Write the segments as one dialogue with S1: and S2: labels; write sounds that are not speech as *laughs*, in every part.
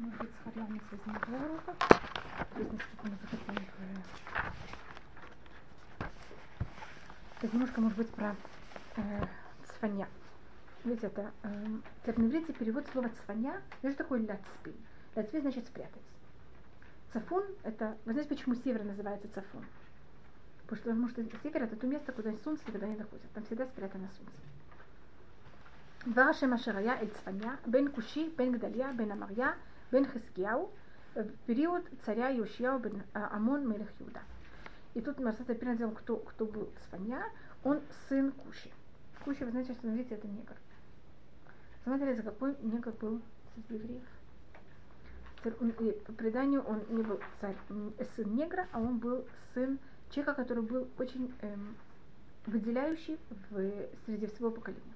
S1: Может быть, с Харлами связано два урока. То есть, насколько мы захотим. Так немножко, может быть, про э, цфаня. Видите, это э, на иврите перевод слова цфаня. Это что такое ляцпи? Ляцпи значит спрятать. Цафун это, вы знаете, почему север называется цафун? Потому что, потому что север это то место, куда солнце никогда не доходит. Там всегда спрятано солнце. דבר השם אשר היה אל צפניה, בין כושי, בין גדליה, בין אמריה, бен Хискияу в э, период царя Йошияу бен э, Амон Мелех Юда. И тут мы Мерсата передал, кто, кто был Сфанья, он сын Куши. Куши, вы знаете, что видите, это негр. Смотрите, за какой негр был среди евреев. И по преданию он не был царь, сын негра, а он был сын человека, который был очень эм, выделяющий в, среди всего поколения.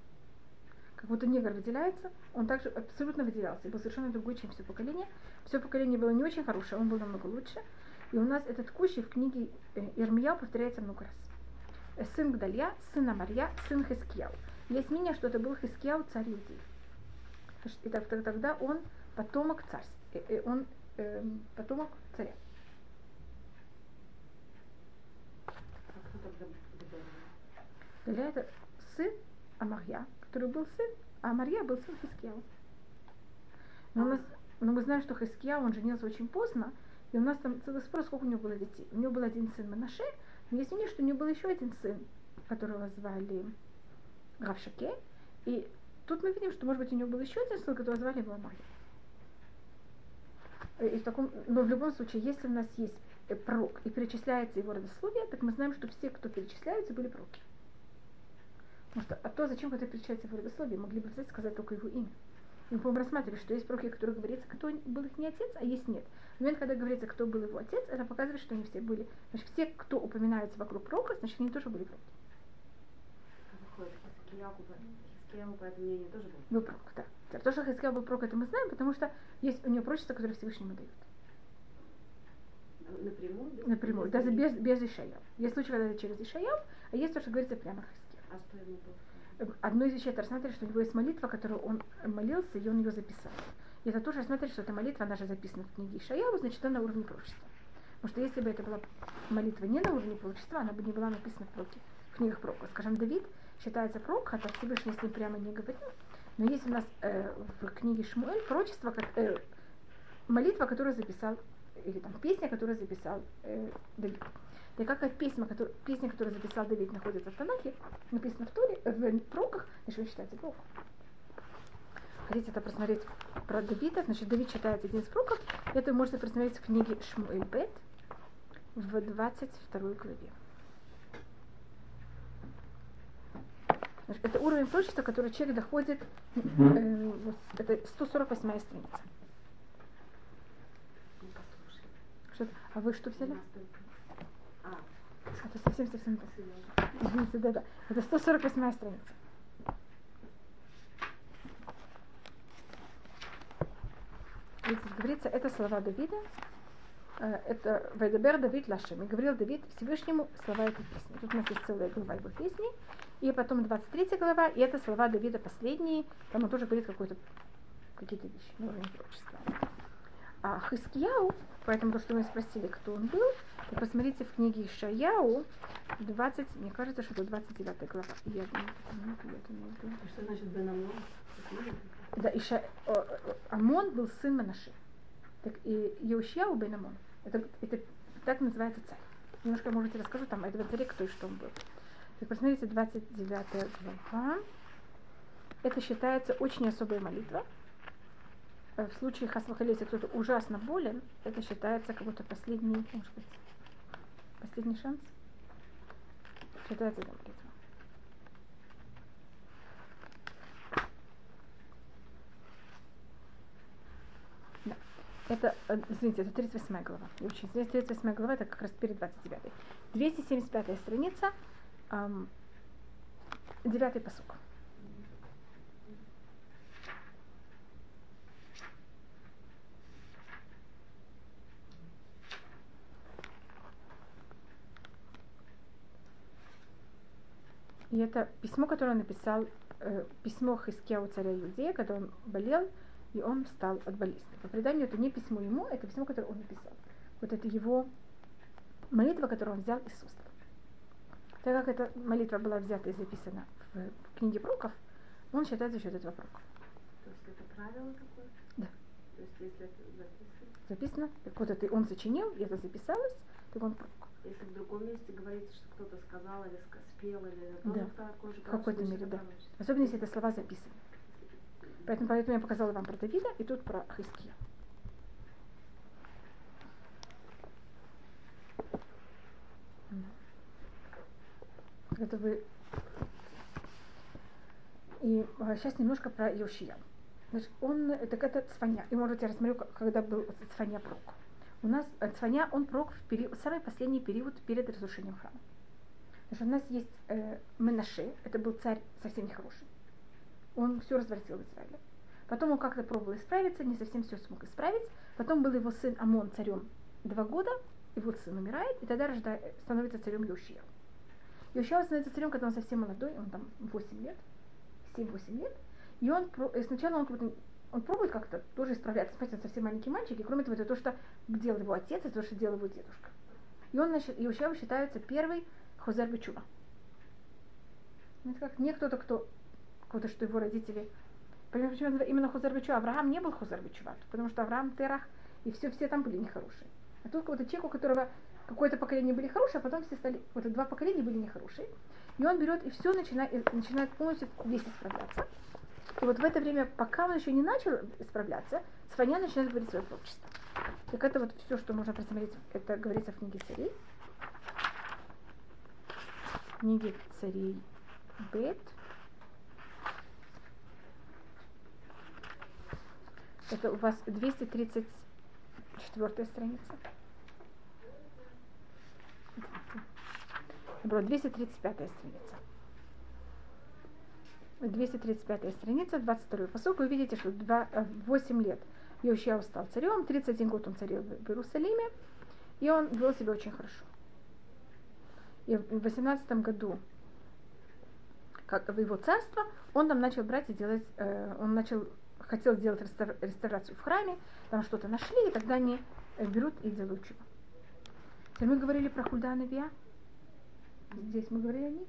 S1: Как будто негр выделяется, он также абсолютно выделялся, был совершенно другой, чем все поколение. Все поколение было не очень хорошее, он был намного лучше. И у нас этот кущи в книге э, Ирмияу повторяется много раз. Э, сын Гдалья, сын Амарья, сын Хискияу. Есть мнение, что это был Хискияу царь Иудеи. И тогда он потомок царства, э, он потомок царя. Гдалья это сын Амарья, который был сын, а Марья был сын Хискияу. Но мы, но мы знаем, что Хискияу, он женился очень поздно, и у нас там целый спор, сколько у него было детей. У него был один сын Манаше, но есть мнение, что у него был еще один сын, которого звали Равшаке. И тут мы видим, что, может быть, у него был еще один сын, которого звали его Амарья. И в таком, но в любом случае, если у нас есть пророк и перечисляется его родословие, так мы знаем, что все, кто перечисляются, были пророки. Потому что, а то, зачем когда перечисляется его родословие, могли бы взять сказать только его имя. И мы, по-моему, рассматривали, что есть пророки, которые говорится, кто был их не отец, а есть нет. В момент, когда говорится, кто был его отец, это показывает, что они все были. Значит, все, кто упоминается вокруг пророка, значит, они тоже были пророки.
S2: тоже был?
S1: Пророк, да. То, что Хискияу был пророк, это мы знаем, потому что есть у него пророчество, которое Всевышнему дают.
S2: Напрямую?
S1: Напрямую, даже без, без Ишаяу. Есть случаи, когда это через Ишаяу, а есть то, что говорится прямо Хискияу.
S2: А?
S1: Одно из вещей это рассматривать, что у него есть молитва, которую он молился, и он ее записал. И это тоже рассматривать, что эта молитва, она же записана в книге Ишаяу, значит, она на уровне пророчества. Потому что если бы это была молитва не на уровне пророчества, она бы не была написана в, проке, в книгах пророка. Скажем, Давид считается пророк, хотя Всевышний с ним прямо не говорил. Но есть у нас э, в книге Шмуэль пророчество, как, э, молитва, которую записал, или там песня, которую записал э, Давид. И как песня, который, песня, которую записал Давид, находится в Танахе, написано в Торе, в пророках, значит, вы считаете пророк. Хотите это просмотреть про Давида, значит, Давид считается один из пророков. Это вы можете просмотреть в книге Шмуэль Бет в 22 главе. Это уровень пророчества, который человек доходит, э, это 148 страница. Что, а вы что взяли? Это совсем-совсем Извините, да-да. Это 148 страница. Здесь говорится, это слова Давида, э, это Вайдабер Давид Лашем. И говорил Давид Всевышнему слова этой песни. Тут у нас есть целая глава его песни. И потом 23 глава, и это слова Давида последние. Там он тоже говорит какой-то какие-то вещи на уровне. А Хискияу, поэтому то, что мы спросили, кто он был, то посмотрите в книге Ишаяу, 20, мне кажется, что это 29 глава. Я думаю,
S2: я думаю, Что значит Бен Амон?
S1: Да, Иша, Амон был сын Манаши. Так и Еушьяу Бен Амон. Это, это так называется царь. Немножко, можете расскажу там этого царя, кто и что он был. Так посмотрите, 29 глава. Это считается очень особая молитва. Э, в случае Хасвахали, если кто-то ужасно болен, это считается как будто последний, может быть, последний шанс. Считается эта молитва. Да. Это, э, извините, это 38 глава. Я очень извиняюсь, 38 глава, это как раз перед 29. 275 страница, эм, 9 посук. И это письмо, которое он написал, э, письмо Хискеу царя Иудея, когда он болел, и он встал от болезни. По преданию это не письмо ему, это письмо, которое он написал. Вот это его молитва, которую он взял из уст. Так как эта молитва была взята и записана в книге пророков, он считается еще этого пророка.
S2: То есть это правило какое-то?
S1: Да.
S2: То есть если это записано?
S1: Записано, так вот это он сочинил, и это записалось, так он пророк.
S2: Если в другом месте говорится, что кто-то сказал или спел, или
S1: Да. В какой-то мере, да.
S2: это
S1: Особенно если это слова записаны. Поэтому, поэтому я показала вам про Давида и тут про Хиския. Это вы... И а, сейчас немножко про Йошия. Значит, он, так это Цфаня. И может я рассмотрю, когда был Цфаня пророк. У нас э, Цфаня, он пророк в период, самый последний период перед разрушением храма. Значит, у нас есть э, Менаше, это был царь совсем нехороший. Он все развратил в Израиле. Потом он как-то пробовал исправиться, не совсем все смог исправить. Потом был его сын Амон царем два года, его сын умирает, и тогда рождает, становится царем Йошия. Йошия становится царем, когда он совсем молодой, он там 8 лет, 7-8 лет. И он и сначала он, как он пробует как-то тоже исправляться, смотрите, он совсем маленький мальчик, и кроме того, это то, что делал его отец, это то, что делал его дедушка. И он, значит, Йошия считается первый Хозер Бечува. Знаете, как не кто-то, кто, кто-то, что его родители Понимаете, почему именно Хузар Бичува? Авраам не был Хузар Бичува, потому что Авраам, Терах и все, все там были нехорошие. А тут какой-то человек, у которого какое-то поколение были хорошие, а потом все стали, вот это два поколения были нехорошие. И он берет и все начинает, и начинает полностью весь исправляться. И вот в это время, пока он еще не начал исправляться, Сфаня начинает говорить свое пророчество. Так это вот все, что можно просмотреть, это говорится в книге царей. Книги царей Бет. Это у вас 234 страница. Было 235 страница. 235 страница, 22 посылка. Вы видите, что 2, 8 лет Йошия стал царем, 31 год он царил в Иерусалиме, и он вел себя очень хорошо. И в 18 году, как в его царство, он там начал брать и делать, э, он начал хотел сделать рестав- реставрацию в храме, там что-то нашли, и тогда они э, берут и делают чего. Теперь мы говорили про Хульда Навия. Здесь мы говорили о ней.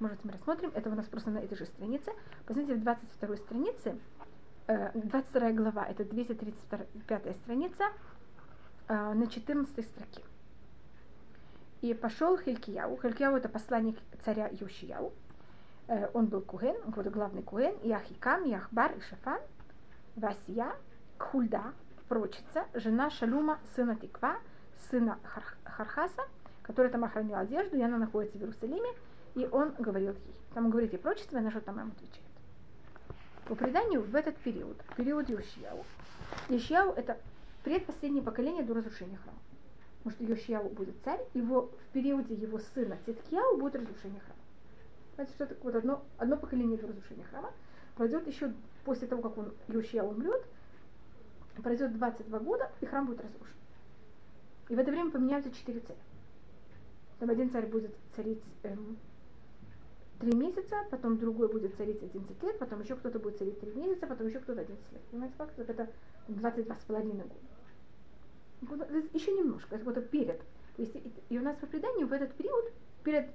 S1: Может, мы рассмотрим. Это у нас просто на этой же странице. Посмотрите, в 22 странице, э, 22 глава, это 235 страница, э, на 14 строке. И пошел Хилькияу. Хилькияу это посланник царя Йошияу. Э, он был Куген, он какой-то главный Куген, и Ахикам, и Ахбар, и Шафан, Васия, Кхульда, прочица, жена Шалума, сына Тиква, сына Хар- Хархаса, который там охранял одежду, и она находится в Иерусалиме, и он говорил ей. Там говорит ей прочество, и она что-то там ему отвечает. По преданию, в этот период, период Йошияу, Йошияу это предпоследнее поколение до разрушения храма. Потому что Йошияу будет царь, его, в периоде его сына Циткияу будет разрушение храма. Знаете, что это вот одно, одно поколение до разрушения храма. Пройдет еще после того, как он Йошия умрет, пройдет 22 года, и храм будет разрушен. И в это время поменяются четыре царя. Там один царь будет царить эм, три месяца, потом другой будет царить 11 лет, потом еще кто-то будет царить три месяца, потом еще кто-то 11 лет. Понимаете, как? Это 22 с половиной года. Еще немножко, это вот перед. То есть, и- у нас по преданию в этот период, перед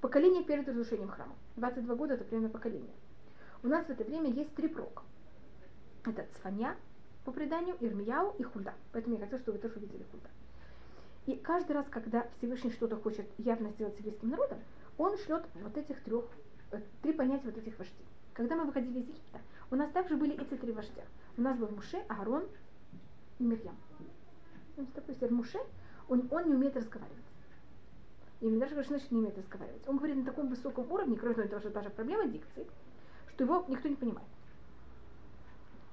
S1: поколение перед разрушением храма. 22 года это примерно поколение. У нас в это время есть три пророка. Это Цфаня, по преданию, Ирмияу и Хульда. Поэтому я хотела, чтобы вы тоже увидели Хульда. И каждый раз, когда Всевышний что-то хочет явно сделать с народом, он шлет вот этих трех, э, три понятия вот этих вождей. Когда мы выходили из Египта, у нас также были эти три вождя. У нас был Муше, Аарон и Мирьям. Ну, такой теперь Муше, он, он не умеет разговаривать. И даже говорит, значит не умеет разговаривать. Он говорит на таком высоком уровне, кроме того, что даже проблема дикции, что его никто не понимает.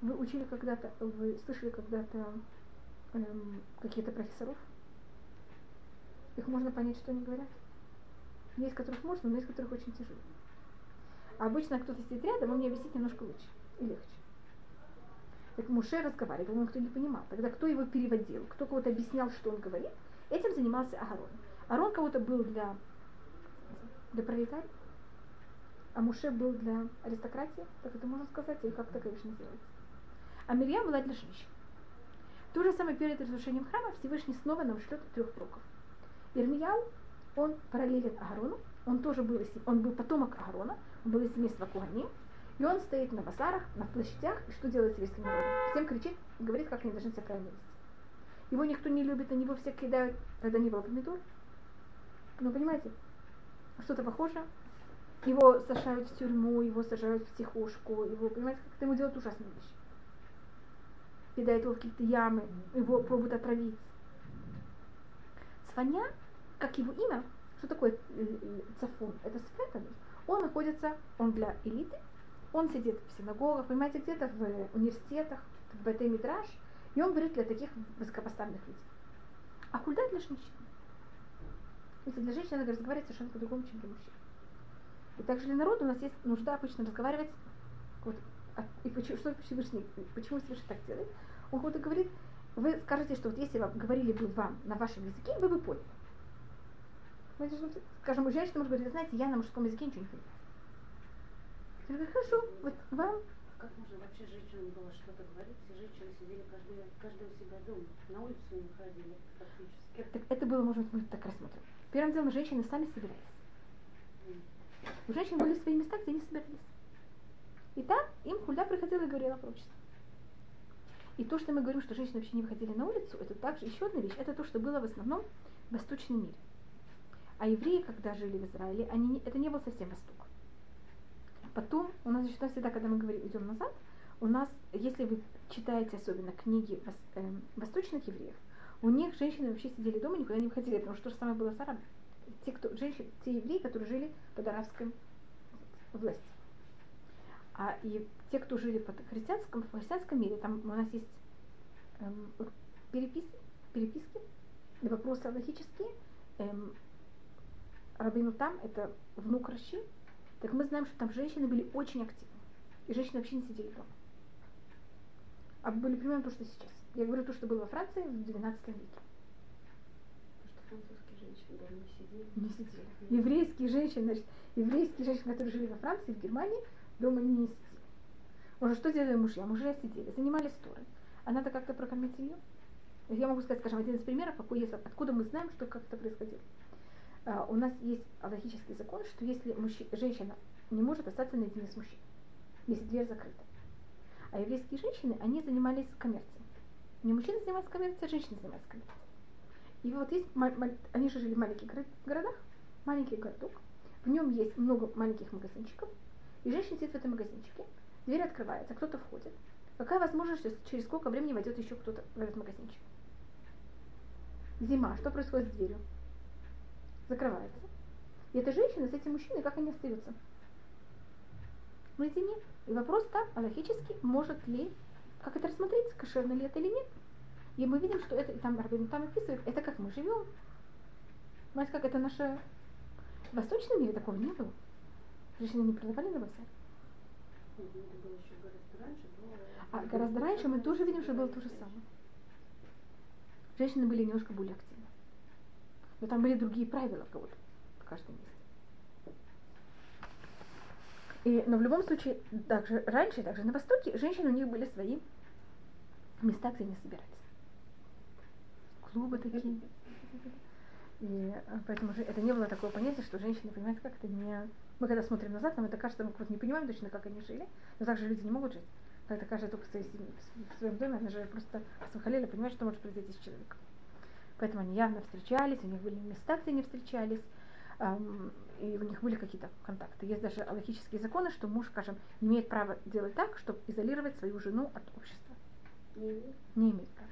S1: Вы учили когда-то, вы слышали когда-то эм, какие-то профессоров? Их можно понять, что они говорят? Есть которых можно, но есть которых очень тяжело. А обычно кто-то сидит рядом, он мне объяснит немножко лучше и легче. Так Муше разговаривал, но никто не понимал. Тогда кто его переводил, кто кого-то объяснял, что он говорит, этим занимался Агарон. Арон кого-то был для, для пролетариев, а Муше был для аристократии, так это можно сказать, или как это, конечно, называется. А Мирьям была для женщин. То же самое перед разрушением храма Всевышний снова нам шлет трех пророков. Ирмияу, он параллелен Агарону, он тоже был, он был потомок Агарона, он был из семейства Куганим, и он стоит на базарах, на площадях, и что делает еврейским народом? Всем кричит и говорит, как они должны себя правильно вести. Его никто не любит, на него все кидают, когда не было помидор. Ну, понимаете, что-то похоже. Его сажают в тюрьму, его сажают в психушку, его, понимаете, как-то ему делают ужасные вещи. Кидают его в какие-то ямы, его пробуют отравить. Сваня, как его имя, что такое э, цафун? Это спрятанный. Он находится, он для элиты, он сидит в синагогах, понимаете, где-то в университетах, в бт мидраж и он говорит для таких высокопоставленных людей. А хульда для женщин. Если для женщин надо разговаривать совершенно по-другому, чем для мужчин. И также для народа у нас есть нужда обычно разговаривать, вот, а, и почему, что Всевышний, почему Всевышний так делает? Он вот говорит, вы скажете, что вот если вам говорили бы вам на вашем языке, вы бы поняли. Скажем, женщина может говорить, знаете, я на мужском языке ничего не понимаю. Я говорю, хорошо, вот вам
S2: как можно вообще женщинам было что-то говорить? Все женщины сидели каждый, каждый у себя дома, на улицу не выходили практически.
S1: Так это было, может быть, так рассмотрим. Первым делом женщины сами собирались. У женщин были свои места, где они собирались. И там им хульда приходила и говорила пророчество. И то, что мы говорим, что женщины вообще не выходили на улицу, это также еще одна вещь. Это то, что было в основном в Восточном мире. А евреи, когда жили в Израиле, они, это не был совсем Восток. Потом у нас еще всегда, когда мы говорим, идем назад, у нас, если вы читаете особенно книги вос, э, восточных евреев, у них женщины вообще сидели дома, никуда не выходили, потому что то же самое было с арабами. Те, кто, женщины, те евреи, которые жили под арабской властью. А и те, кто жили под христианском, в христианском мире, там у нас есть эм, переписки, переписки, вопросы логические. Эм, Рабину там, это внук Раши, так мы знаем, что там женщины были очень активны. И женщины вообще не сидели дома. А были примерно то, что сейчас. Я говорю то, что было во Франции в 12 веке.
S2: Потому что французские женщины дома не сидели.
S1: Не сидели. Еврейские женщины, значит, еврейские женщины, которые жили во Франции, в Германии, дома не сидели. Уже что делали мужья? Мужья сидели, занимались Торой. А надо как-то прокормить ее. Я могу сказать, скажем, один из примеров, какой есть, откуда мы знаем, что как это происходило. А, у нас есть логический закон, что если мужчина, женщина не может остаться наедине с мужчиной, если дверь закрыта. А еврейские женщины, они занимались коммерцией. Не мужчины занимались коммерцией, а женщины занимались коммерцией. И вот есть, они же жили в маленьких городах, маленький городок, в нем есть много маленьких магазинчиков, и женщина сидит в этом магазинчике, дверь открывается, кто-то входит. Какая возможность, через сколько времени войдет еще кто-то в этот магазинчик? Зима, что происходит с дверью? Закрывается. И эта женщина с этим мужчиной, как они остаются? Наедине. И вопрос так, аллахически, может ли, как это рассмотреть, кошерно ли это или нет. И мы видим, что это, там Рабин там описывает, это как мы живем. Знаете, как это наше... В восточном мире такого не было. Женщины не продавали на базаре. А гораздо раньше мы тоже видим, что было то же самое. Женщины были немножко более активны. Но там были другие правила вот, в каждом месте. И, но в любом случае, также раньше, также на Востоке, женщины у них были свои места, где они собирались. Клубы такие. И а, поэтому это не было такого понятия, что женщины, понимаете, как это не... Мы когда смотрим назад, нам это кажется, мы вот не понимаем точно, как они жили, но также люди не могут жить. Это каждый только в, в своем доме, она же просто Асмахалеля понимает, что может произойти с человеком. Поэтому они явно встречались, у них были места, где они встречались, и у них были какие-то контакты. Есть даже аллахические законы, что муж, скажем, не имеет права делать так, чтобы изолировать свою жену от общества.
S2: Не имеет?
S1: Не имеет права.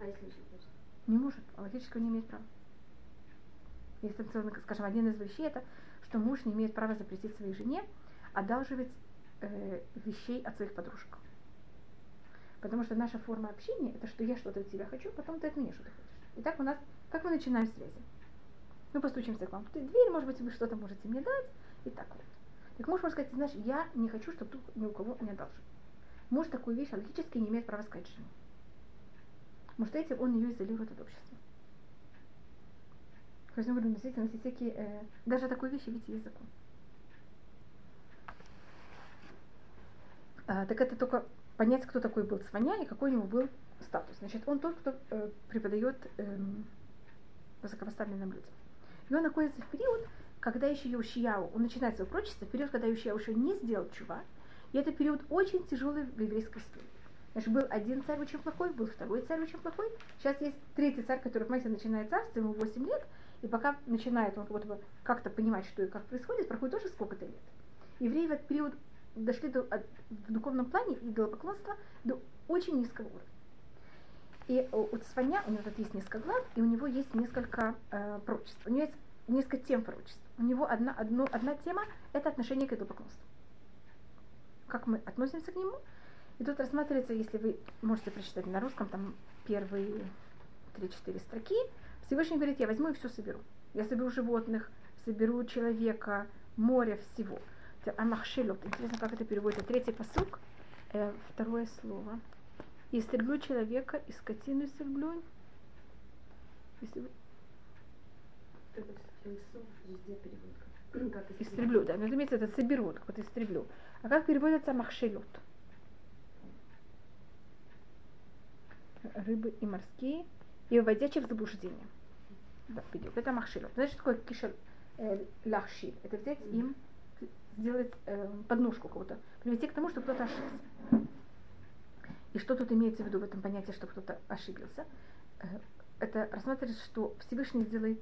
S2: А если хочет?
S1: Не может. Аллахического не имеет права. Есть, скажем, один из вещей, это, что муж не имеет права запретить своей жене одалживать э, вещей от своих подружек. Потому что наша форма общения, это что я что-то от тебя хочу, потом ты от меня что-то хочешь. И так у нас, как мы начинаем связи? Мы постучимся к вам в дверь, может быть, вы что-то можете мне дать, и так вот. Так муж может сказать, знаешь, я не хочу, чтобы тут ни у кого не одолжил. Муж такую вещь логически не имеет права сказать жене. Может, этим он ее изолирует от общества. То есть, говорю, действительно, есть всякие, э, даже такой вещи, видите, есть закон. А, так это только понять, кто такой был Цваня и какой у него был статус. Значит, он тот, кто э, преподает эм, высокопоставленным людям. И он находится в период, когда еще Яушияу, он начинает свое прочество, период, когда Яушияу еще не сделал чува, и это период очень тяжелый в еврейской истории. Значит, был один царь очень плохой, был второй царь очень плохой. Сейчас есть третий царь, который, понимаете, начинает царство, ему 8 лет, и пока начинает он как будто бы как-то понимать, что и как происходит, проходит тоже сколько-то лет. Евреи в этот период дошли до, от, в духовном плане и идолопоклонства до очень низкого уровня. И у Цфаня, у него тут есть несколько глав, и у него есть несколько э, пророчеств. У него есть несколько тем пророчеств. У него одна, одно, одна тема – это отношение к идолопоклонству. Как мы относимся к нему. И тут рассматривается, если вы можете прочитать на русском, там первые 3-4 строки, Всевышний говорит, я возьму и все соберу. Я соберу животных, соберу человека, море, всего. Амахшилот. Интересно, как это переводится. Третий посук, э, второе слово. Истреблю человека, и скотину истреблю. Вы... *clears throat* Истреблю, да. Но имеется это соберу, так вот истреблю. А как переводится махшилот? Рыбы и морские, и вводящих в заблуждение. Да. Это махшилот. Знаешь, что такое кишель э, лахши? Это взять им, сделать э, подножку кого-то, привести к тому, что кто-то ошибся. И что тут имеется в виду в этом понятии, что кто-то ошибился? Э, это рассматривается, что Всевышний сделает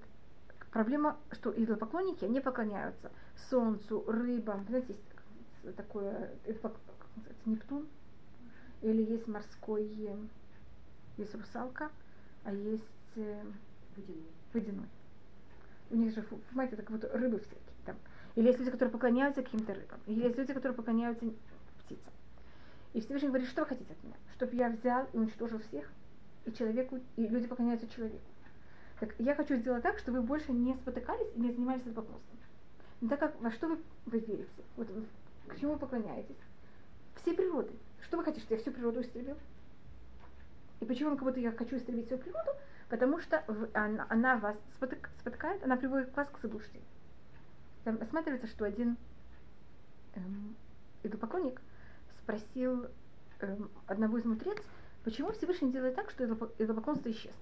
S1: проблема, что идолопоклонники, они поклоняются солнцу, рыбам. Знаете, есть такое, это, Нептун, или есть морской, есть русалка, а есть э,
S2: Водяной.
S1: водяной. У них же, понимаете, так вот рыбы всякие там. Или есть люди, которые поклоняются каким-то рыбам. Или есть люди, которые поклоняются птицам. И Всевышний говорит, что вы хотите от меня? Чтобы я взял и уничтожил всех? И человеку, и люди поклоняются человеку. Так я хочу сделать так, чтобы вы больше не спотыкались и не занимались идолопоклонством. Но так как во что вы, вы верите? Вот к чему вы поклоняетесь? Все природы. Что вы хотите, чтобы я всю природу истребил? И почему как будто я хочу истребить всю природу? Потому что она, она вас спотык, спотыкает, она приводит вас к заблуждению. Там рассматривается, что один эм, идолопоклонник спросил эм, одного из мудрец, почему Всевышний делает так, что идолопоклонство исчезло.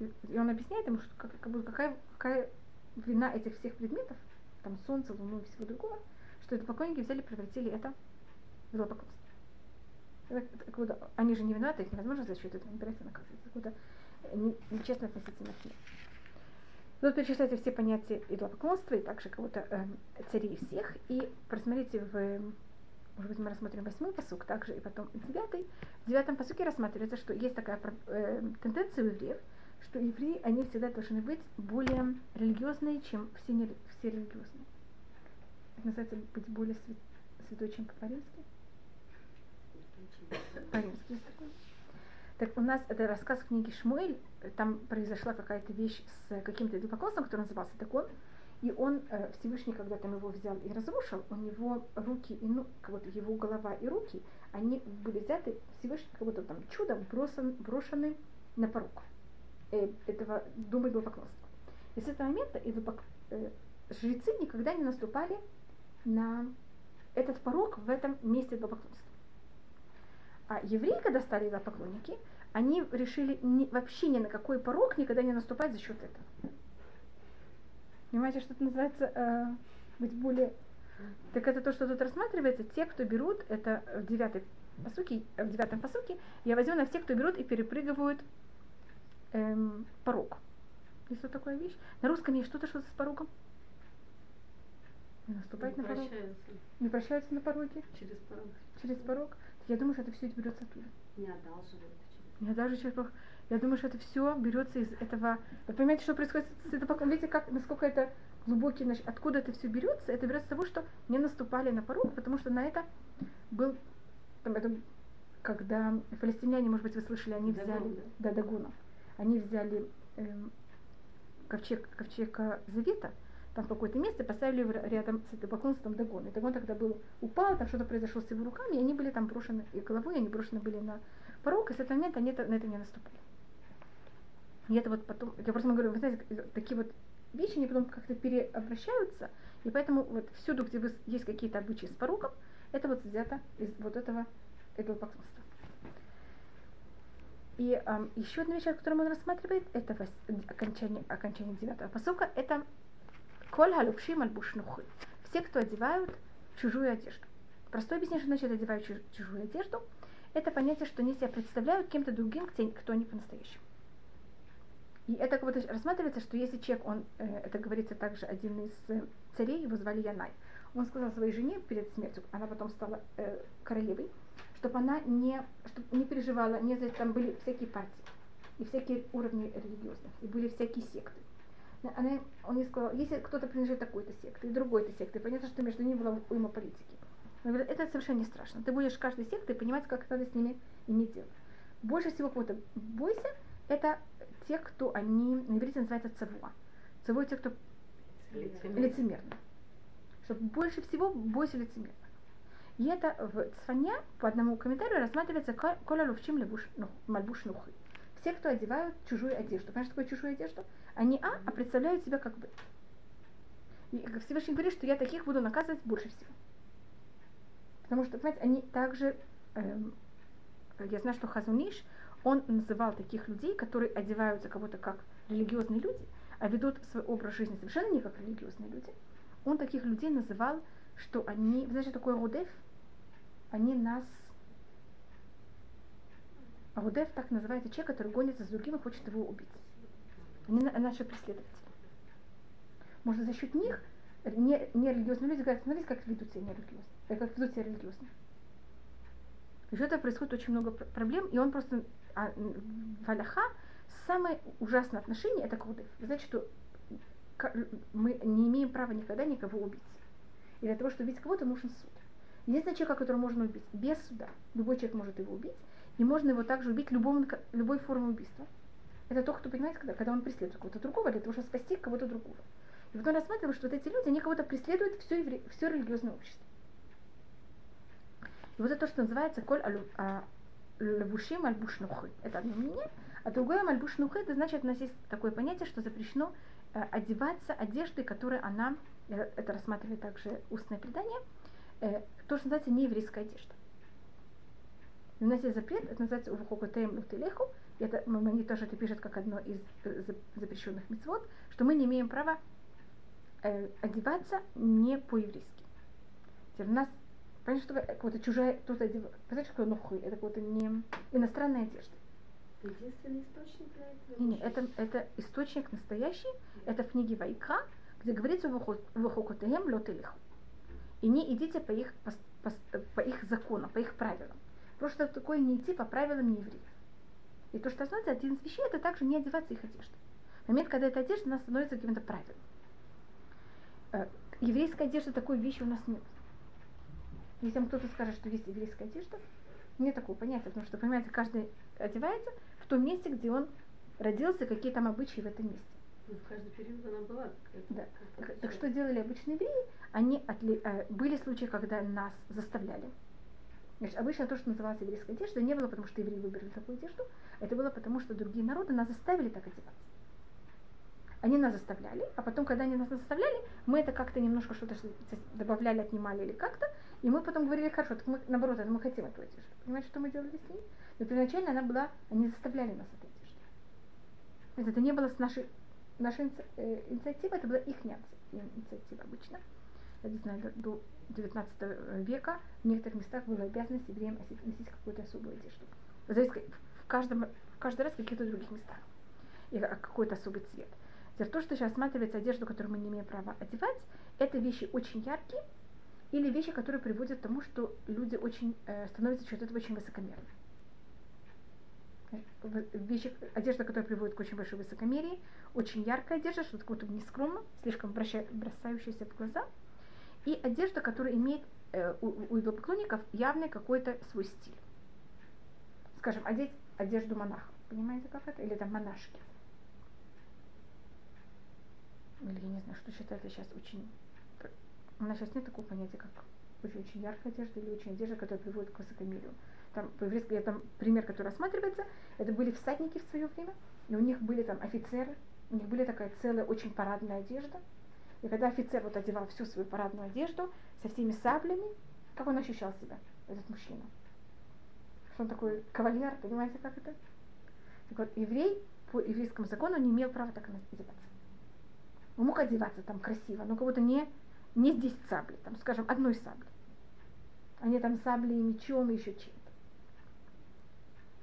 S1: И он объясняет ему, что как, как, какая, какая вина этих всех предметов, там солнце, луну и всего другого, что идолопоклонники взяли и превратили это в идолопоклонство. Они же не виноваты, их невозможно за счет этого набирать наказывать. Какое-то нечестно относительно к ним. Тут перечисляйте все понятия идолопоклонства и также кого-то э, царей всех. И просмотрите в, может быть, мы рассмотрим восьмой посук, также и потом девятый. В девятом посуке рассматривается, что есть такая э, тенденция у евреев, что евреи, они всегда должны быть более религиозные, чем все, не, все религиозные. Это называется быть более свят, святой, чем по-римски. По-римски есть такое. Так у нас это рассказ книги Шмуэль, там произошла какая-то вещь с каким-то идолопоклонством, который назывался Дакон, и он, э, Всевышний, когда там его взял и разрушил, у него руки и ну, как будто его голова и руки, они были взяты Всевышний, как будто там чудом бросан, брошены на порог э, этого дома идолопоклонства. И с этого момента идолопок... э, жрецы никогда не наступали на этот порог в этом месте идолопоклонства. А евреи, когда стали идолопоклонники, они решили ни, вообще ни на какой порог никогда не наступать за счет этого. Понимаете, что это называется э, быть более... Так это то, что тут рассматривается. Те, кто берут, это в девятой посуке, в девятом посуке, я возьму на всех, кто берут и перепрыгивают эм, порог. Есть вот такая вещь. На русском есть что-то, что-то с порогом. Не наступать
S2: Не
S1: на порог.
S2: прощаются
S1: Не прощаются на пороге.
S2: через порог.
S1: Через порог. Я думаю, что это все берется оттуда.
S2: Не одалживают
S1: Я даже через порог. Я думаю, что это все берется из этого. Вы понимаете, что происходит с это Видите, как, насколько это глубокий, значит, откуда это все берется? Это берется с того, что не наступали на порог, потому что на это был, там, это, когда палестиняне, может быть, вы слышали, они
S2: Дагон,
S1: взяли, да, Дагуна, они взяли эм, ковчег, ковчег Завета, там в какое-то место, поставили его рядом с этим поклонством Дагона. И Дагон тогда был, упал, там что-то произошло с его руками, и они были там брошены, и головой они брошены были на порог, и с этого момента они это, на это не наступали. И это вот потом, я просто говорю, вы знаете, такие вот вещи, они потом как-то переобращаются, и поэтому вот всюду, где вы, есть какие-то обычаи с пороком, это вот взято из вот этого идолопоклонства. И эм, еще одна вещь, которую он рассматривает, это окончание, окончание девятого посока, это коль халупши мальбушнухы. Все, кто одевают чужую одежду. Простое объяснение, что значит одевают чужую одежду, это понятие, что они себя представляют кем-то другим, кто не по-настоящему. И это как будто рассматривается, что если человек, он, э, это говорится также один из э, царей, его звали Янай, он сказал своей жене перед смертью, она потом стала э, королевой, чтобы она не, чтобы не переживала, не за там были всякие партии и всякие уровни религиозных, и были всякие секты. Она, он ей сказал, если кто-то принадлежит такой-то секте и другой-то секте, понятно, что между ними была уйма политики. Он говорит, это совершенно не страшно. Ты будешь каждой секты понимать, как надо с ними иметь дело. Больше всего кого-то бойся, это те, кто они, на иврите называется цавуа. Цавуа те, кто лицемерно. лицемерно. Чтобы больше всего бойся лицемерно. И это в Цфане по одному комментарию рассматривается коля лувчим ну, мальбуш нухы. Все, кто одевают чужую одежду. Понимаешь, что такое чужую одежду? Они а, а представляют себя как бы. И Всевышний говорит, что я таких буду наказывать больше всего. Потому что, понимаете, они также, эм, я знаю, что Хазуниш, он называл таких людей, которые одеваются кого-то как религиозные люди, а ведут свой образ жизни совершенно не как религиозные люди. Он таких людей называл, что они, знаете, что такое Рудев? они нас... Рудев так называется человек, который гонится за другим и хочет его убить. Они наши преследователи. Может, за счет них не, не религиозные люди говорят, смотрите, как ведут себя нерелигиозно, э, как ведут себя религиозно. Из этого происходит очень много проблем, и он просто а, в Аллаха самое ужасное отношение это к что мы не имеем права никогда никого убить. И для того, чтобы убить кого-то, нужен суд. Единственный человек, которого можно убить без суда, любой человек может его убить, и можно его также убить любым, любой формой убийства. Это то, кто понимает, когда, когда он преследует кого-то другого, для того, чтобы спасти кого-то другого. И вот он рассматривал, что вот эти люди, они кого-то преследуют все, евре... все религиозное общество. И вот это то, что называется коль а, лавушим альбушнухы. Это одно мнение. А другое альбушнухы, это значит, у нас есть такое понятие, что запрещено э, одеваться одеждой, которой она, э, это рассматривает также устное предание, э, то, что называется нееврейская одежда. И у нас есть запрет, это называется увухокотеем лутелеху, и это они тоже это пишут как одно из э, запрещенных мецвод, что мы не имеем права э, одеваться не по-еврейски. Теперь у нас, понимаете, что какая-то чужая, кто-то одевает, что нухуй, это какая-то не иностранная одежда.
S2: Единственный источник для этого?
S1: Не, не, это, это источник настоящий, это в книге Вайка, где говорится «Вахокотеем лотелиху» и не идите по их, по, по, по их законам, по их правилам. Просто такое не идти по правилам неевреев. И то, что становится один из вещей, это также не одеваться их одежду. В момент, когда эта одежда у нас становится каким-то правилом. Э, еврейская одежда, такой вещи у нас нет. Если вам кто-то скажет, что есть еврейская одежда, нет такого понятия, потому что, понимаете, каждый одевается в том месте, где он родился, какие там обычаи в этом месте.
S2: Ну, в каждый период она была.
S1: Да. Так, так что делали обычные евреи? Они отли... Э, были случаи, когда нас заставляли. Значит, обычно то, что называлось еврейской одеждой, не было потому, что евреи выбрали такую одежду, это было потому, что другие народы нас заставили так одеваться. Они нас заставляли, а потом, когда они нас заставляли, мы это как-то немножко что-то добавляли, отнимали или как-то, и мы потом говорили, хорошо, так мы, наоборот, мы хотим эту одежду. Понимаете, что мы делали с ней? Но первоначально она была, они заставляли нас этой одеждой. Это не было с нашей наша э, инициатива, это была их инициатива обычно. Я не знаю, до 19 века в некоторых местах была обязанность евреям носить какую-то особую одежду. В, каждом, в каждый раз в каких-то других местах. И какой-то особый цвет. То, что сейчас рассматривается одежду, которую мы не имеем права одевать, это вещи очень яркие или вещи, которые приводят к тому, что люди очень э, становятся что-то очень высокомерными вещи, одежда, которая приводит к очень большой высокомерии, очень яркая одежда, что-то какое-то нескромно, слишком бросающееся в глаза, и одежда, которая имеет э, у, у идолопоклонников явный какой-то свой стиль. Скажем, одеть одежду монаха, понимаете, как это? Или там монашки. Или я не знаю, что считается сейчас очень... У нас сейчас нет такого понятия, как очень-очень яркая одежда или очень одежда, которая приводит к высокомерию там по-еврейски, там пример, который рассматривается, это были всадники в свое время, и у них были там офицеры, у них были такая целая очень парадная одежда. И когда офицер вот одевал всю свою парадную одежду со всеми саблями, как он ощущал себя, этот мужчина? что он такой кавалер, понимаете, как это? Так вот, еврей по еврейскому закону не имел права так одеваться. Он мог одеваться там красиво, но как будто не, не здесь сабли, там, скажем, одной сабли. Не там сабли и мечом и еще чем-то.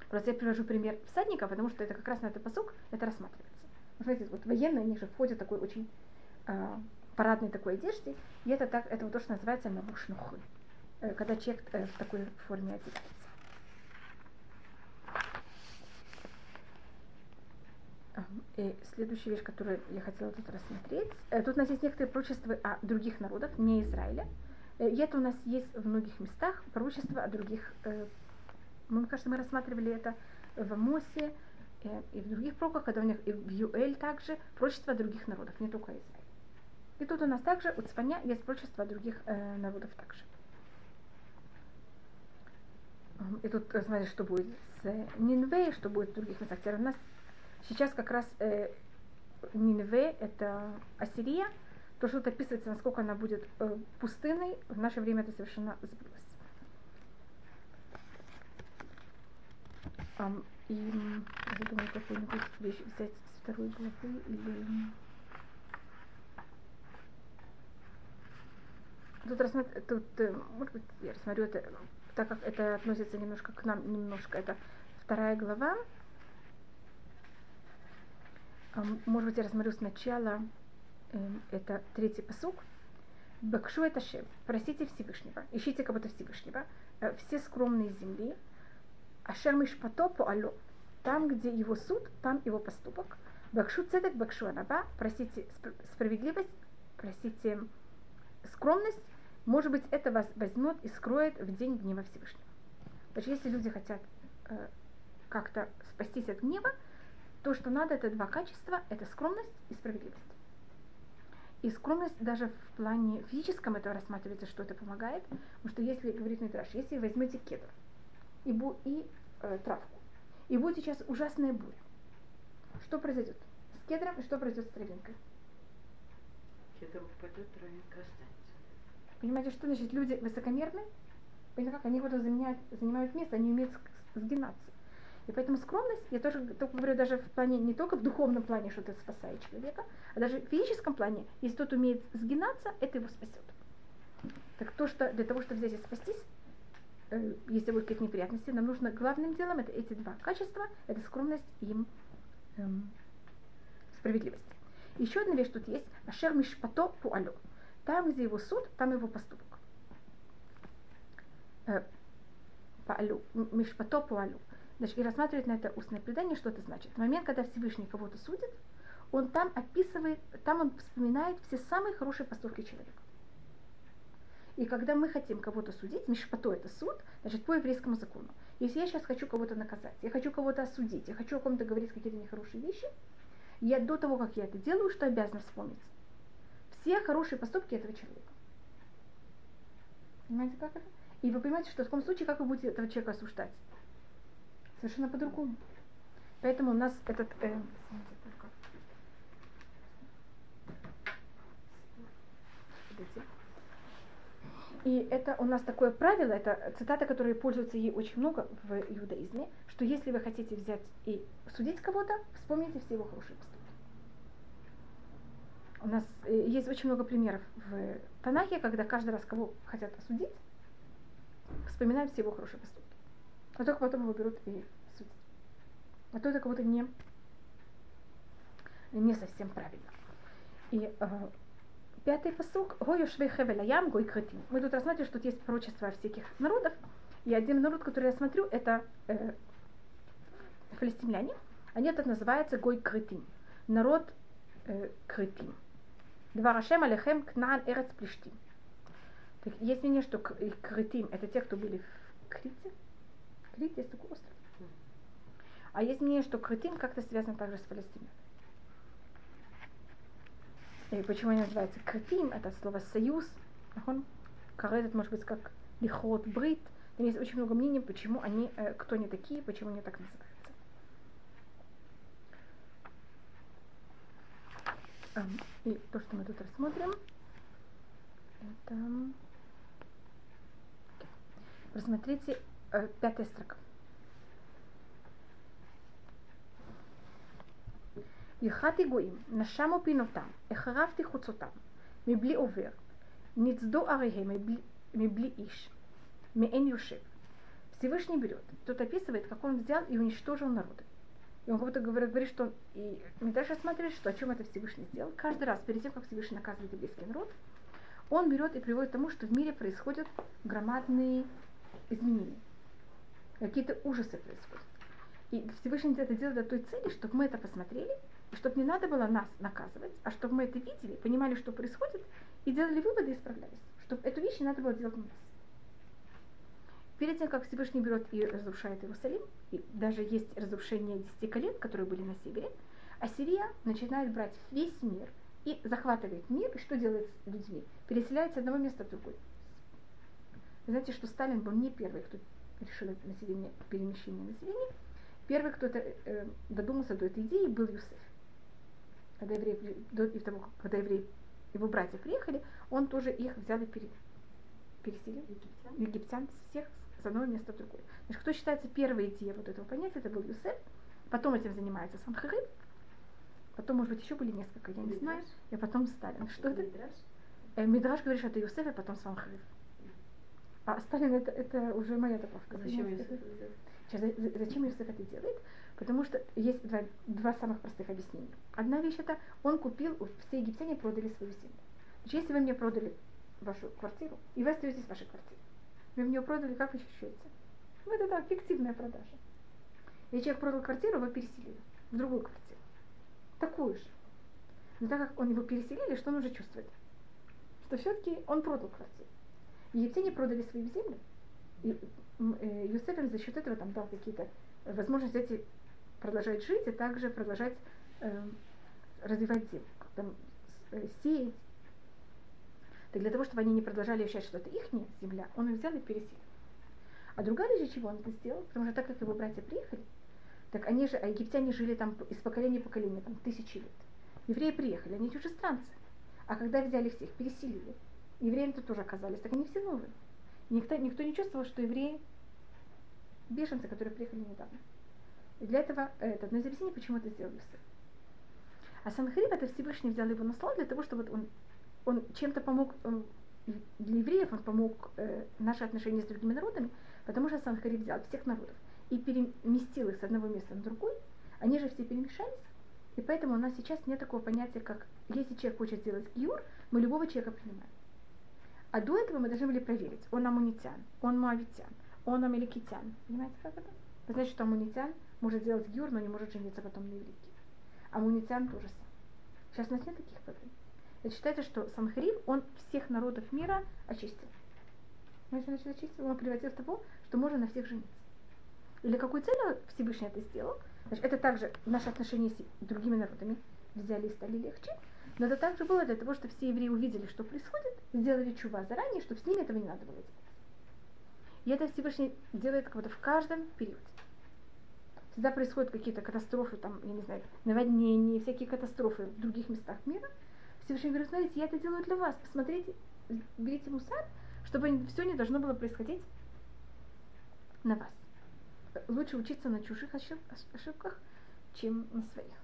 S1: Просто я привожу пример всадника, потому что это как раз на этот посок это рассматривается. Вы смотрите, вот военные, они же входят в такой очень э, парадной такой одежде, и это, так, это вот то, что называется навушнухой, э, когда человек э, в такой форме одевается. И следующая вещь, которую я хотела тут рассмотреть. Э, тут у нас есть некоторые пророчества о других народах, не Израиля. Э, и это у нас есть в многих местах, пророчества о других. Э, мне кажется, мы рассматривали это в Амосе и в других пророках, когда у них и в Юэль также пророчества о других народах, не только Израиль. И тут у нас также у Цфаня есть пророчества о других народов также. И тут смотрите, что будет с Нинвей, что будет в других местах. Теперь у нас Сейчас как раз э, Нинве, это Ассирия, то, что тут описывается, насколько она будет э, пустынной, в наше время это совершенно сбылось. Um, и я думаю, какую-нибудь вещь взять с второй главы или... Тут, рассмотр... тут э, может быть, я рассмотрю это, так как это относится немножко к нам, немножко, это вторая глава, может быть, я рассмотрю сначала, эм, это третий посук. Бакшу это шев, просите Всевышнего, ищите кого-то Всевышнего, э, все скромные земли, ашер мишпато по алло, там, где его суд, там его поступок. Бакшу цедек, бакшу анаба, просите справедливость, просите скромность, может быть, это вас возьмет и скроет в день гнева Всевышнего. Значит, если люди хотят э, как-то спастись от гнева, то, что надо, это два качества, это скромность и справедливость. И скромность даже в плане физическом это рассматривается, что это помогает. Потому что если, говорит Митраш, если возьмете кедр и, бу, и э, травку, и будет сейчас ужасная буря, что произойдет с кедром и что произойдет с травинкой?
S2: Кедр упадет, травинка останется.
S1: Понимаете, что значит люди высокомерны? Понимаете, как они вот занимают, занимают место, они умеют сгинаться. И поэтому скромность, я тоже только говорю даже в плане, не только в духовном плане, что это спасает человека, а даже в физическом плане, если тот умеет сгинаться, это его спасет. Так то, что для того, чтобы взять и спастись, э, если будут какие-то неприятности, нам нужно главным делом это эти два качества, это скромность и эм, справедливость. Еще одна вещь тут есть, ашер мишпато пуалю. Там, где его суд, там его поступок. Э, пуалю, мишпато пуалю. Значит, и рассматривать на это устное предание, что это значит. В момент, когда Всевышний кого-то судит, он там описывает, там он вспоминает все самые хорошие поступки человека. И когда мы хотим кого-то судить, мишпато это суд, значит, по еврейскому закону. Если я сейчас хочу кого-то наказать, я хочу кого-то осудить, я хочу о ком-то говорить какие-то нехорошие вещи, я до того, как я это делаю, что обязана вспомнить? Все хорошие поступки этого человека. Понимаете, как это? И вы понимаете, что в таком случае, как вы будете этого человека осуждать? Совершенно по-другому. Поэтому у нас этот... Э, и это у нас такое правило, это цитата, которая пользуется ей очень много в иудаизме, что если вы хотите взять и судить кого-то, вспомните все его хорошие поступки. У нас э, есть очень много примеров в Танахе, когда каждый раз кого хотят осудить, вспоминают все его хорошие поступки. А только потом его берут и судят. А то это как будто не, не совсем правильно. И э, пятый посук Гою Швейхевеляям Гой Кретим. Мы тут рассматриваем, что тут есть пророчество всяких народов. И один народ, который я смотрю, это э, филистимляне. Они это называются Гой Кретим. Народ э, Кретим. Два Рашем Алехем Кнаан Эрец Плештим. Так, есть мнение, что Кретим это те, кто были в Крите, Крит есть такой остров. А есть мнение, что Крытим как-то связан также с Палестиной. И почему они называются Крытим? Это слово союз. Карет, может быть, как лихот, брит. Там есть очень много мнений, почему они, э, кто они такие, почему они так называются. И то, что мы тут рассмотрим, это... Посмотрите, пятая строка. יחד יגועים, נשמו פינותם, החרבתי חוצותם, Мибли овер. נצדו арихе мибли иш. איש, מעין יושב. Всевышний берет. Тут описывает, как он взял и уничтожил народы. И он как будто говорит, говорит что и И дальше рассматривает, что о чем это Всевышний сделал. Каждый раз, перед тем, как Всевышний наказывает еврейский народ, он берет и приводит к тому, что в мире происходят громадные изменения. Какие-то ужасы происходят. И Всевышний это делает для той цели, чтобы мы это посмотрели, и чтобы не надо было нас наказывать, а чтобы мы это видели, понимали, что происходит, и делали выводы и исправлялись. Чтобы эту вещь не надо было делать у нас. Перед тем, как Всевышний берет и разрушает Иерусалим, и даже есть разрушение десяти колен, которые были на севере, Ассирия начинает брать весь мир и захватывает мир, и что делает с людьми? Переселяется с одного места в другое. Знаете, что Сталин был не первый, кто решил это население, перемещение населения. Первый, кто это, э, додумался до этой идеи, был Юсеф. Когда евреи, до и того, когда евреи, его братья приехали, он тоже их взял и пере, переселил. Египтян? Египтян всех с одного места в другое. Значит, кто считается первой идеей вот этого понятия, это был Юсеф. Потом этим занимается Санхариб. Потом, может быть, еще были несколько, я не Мидраш? знаю. И потом Сталин. Что это? Мидраш? Э, Мидраш говорит, что это Юсеф, а потом Санхариб. А Сталин это, это уже моя добавка.
S2: Зачем Юсеф
S1: Сейчас, зачем Юсеф это делает? Потому что есть два, два самых простых объяснения. Одна вещь это, он купил, все египтяне продали свою землю. Значит, если вы мне продали вашу квартиру, и вы остаетесь в вашей квартире, вы в нее продали, как вы чувствуете? Ну, это так, фиктивная продажа. И человек продал квартиру, вы переселили в другую квартиру. Такую же. Но так как он его переселили, что он уже чувствует? Что все-таки он продал квартиру. Египтяне продали свою землю, и э, Юсеф за счет этого там дал какие-то возможности эти продолжать жить и также продолжать э, развивать землю, там, э, сеять. Так для того, чтобы они не продолжали ощущать, что это их земля, он их взял и переселил. А другая вещь, чего он это сделал, потому что так как его братья приехали, так они же, а египтяне жили там из поколения в поколение, там тысячи лет. Евреи приехали, они чужестранцы. А когда взяли всех, переселили, евреям тут тоже оказались, так они все новые. Никто, никто не чувствовал, что евреи беженцы, которые приехали недавно. И для этого это одно из объяснений, почему это сделал Юсеф. А Санхариб это Всевышний взял его на слон для того, чтобы он, он чем-то помог э, для евреев, он помог э, наши отношения с другими народами, потому что Санхариб взял всех народов и переместил их с одного места на другой, они же все перемешались, и поэтому у нас сейчас нет такого понятия, как если человек хочет сделать гиур, мы любого человека принимаем. А до этого мы должны были проверить, он амунитян, он моавитян, он амеликитян. Понимаете, как это? Вы знаете, что амунитян может сделать гюр, но не может жениться потом на еврейке. Амунитян тоже самое. Сейчас у нас нет таких проблем. Это считается, что Санхариб, он всех народов мира очистил. Знаете, значит, очистил? Он превратил в того, что можно на всех жениться. И для какой цели Всевышний это сделал? Значит, это также наши отношения с другими народами взяли и стали легче. Но это также было для того, чтобы все евреи увидели, что происходит, сделали чува заранее, чтобы с ними этого не надо было делать. И это Всевышний делает как будто в каждом периоде. Всегда происходят какие-то катастрофы, там, я не знаю, наводнения, всякие катастрофы в других местах мира. Всевышний говорит, смотрите, я это делаю для вас, посмотрите, берите мусар, чтобы все не должно было происходить на вас. Лучше учиться на чужих ошибках, чем на своих.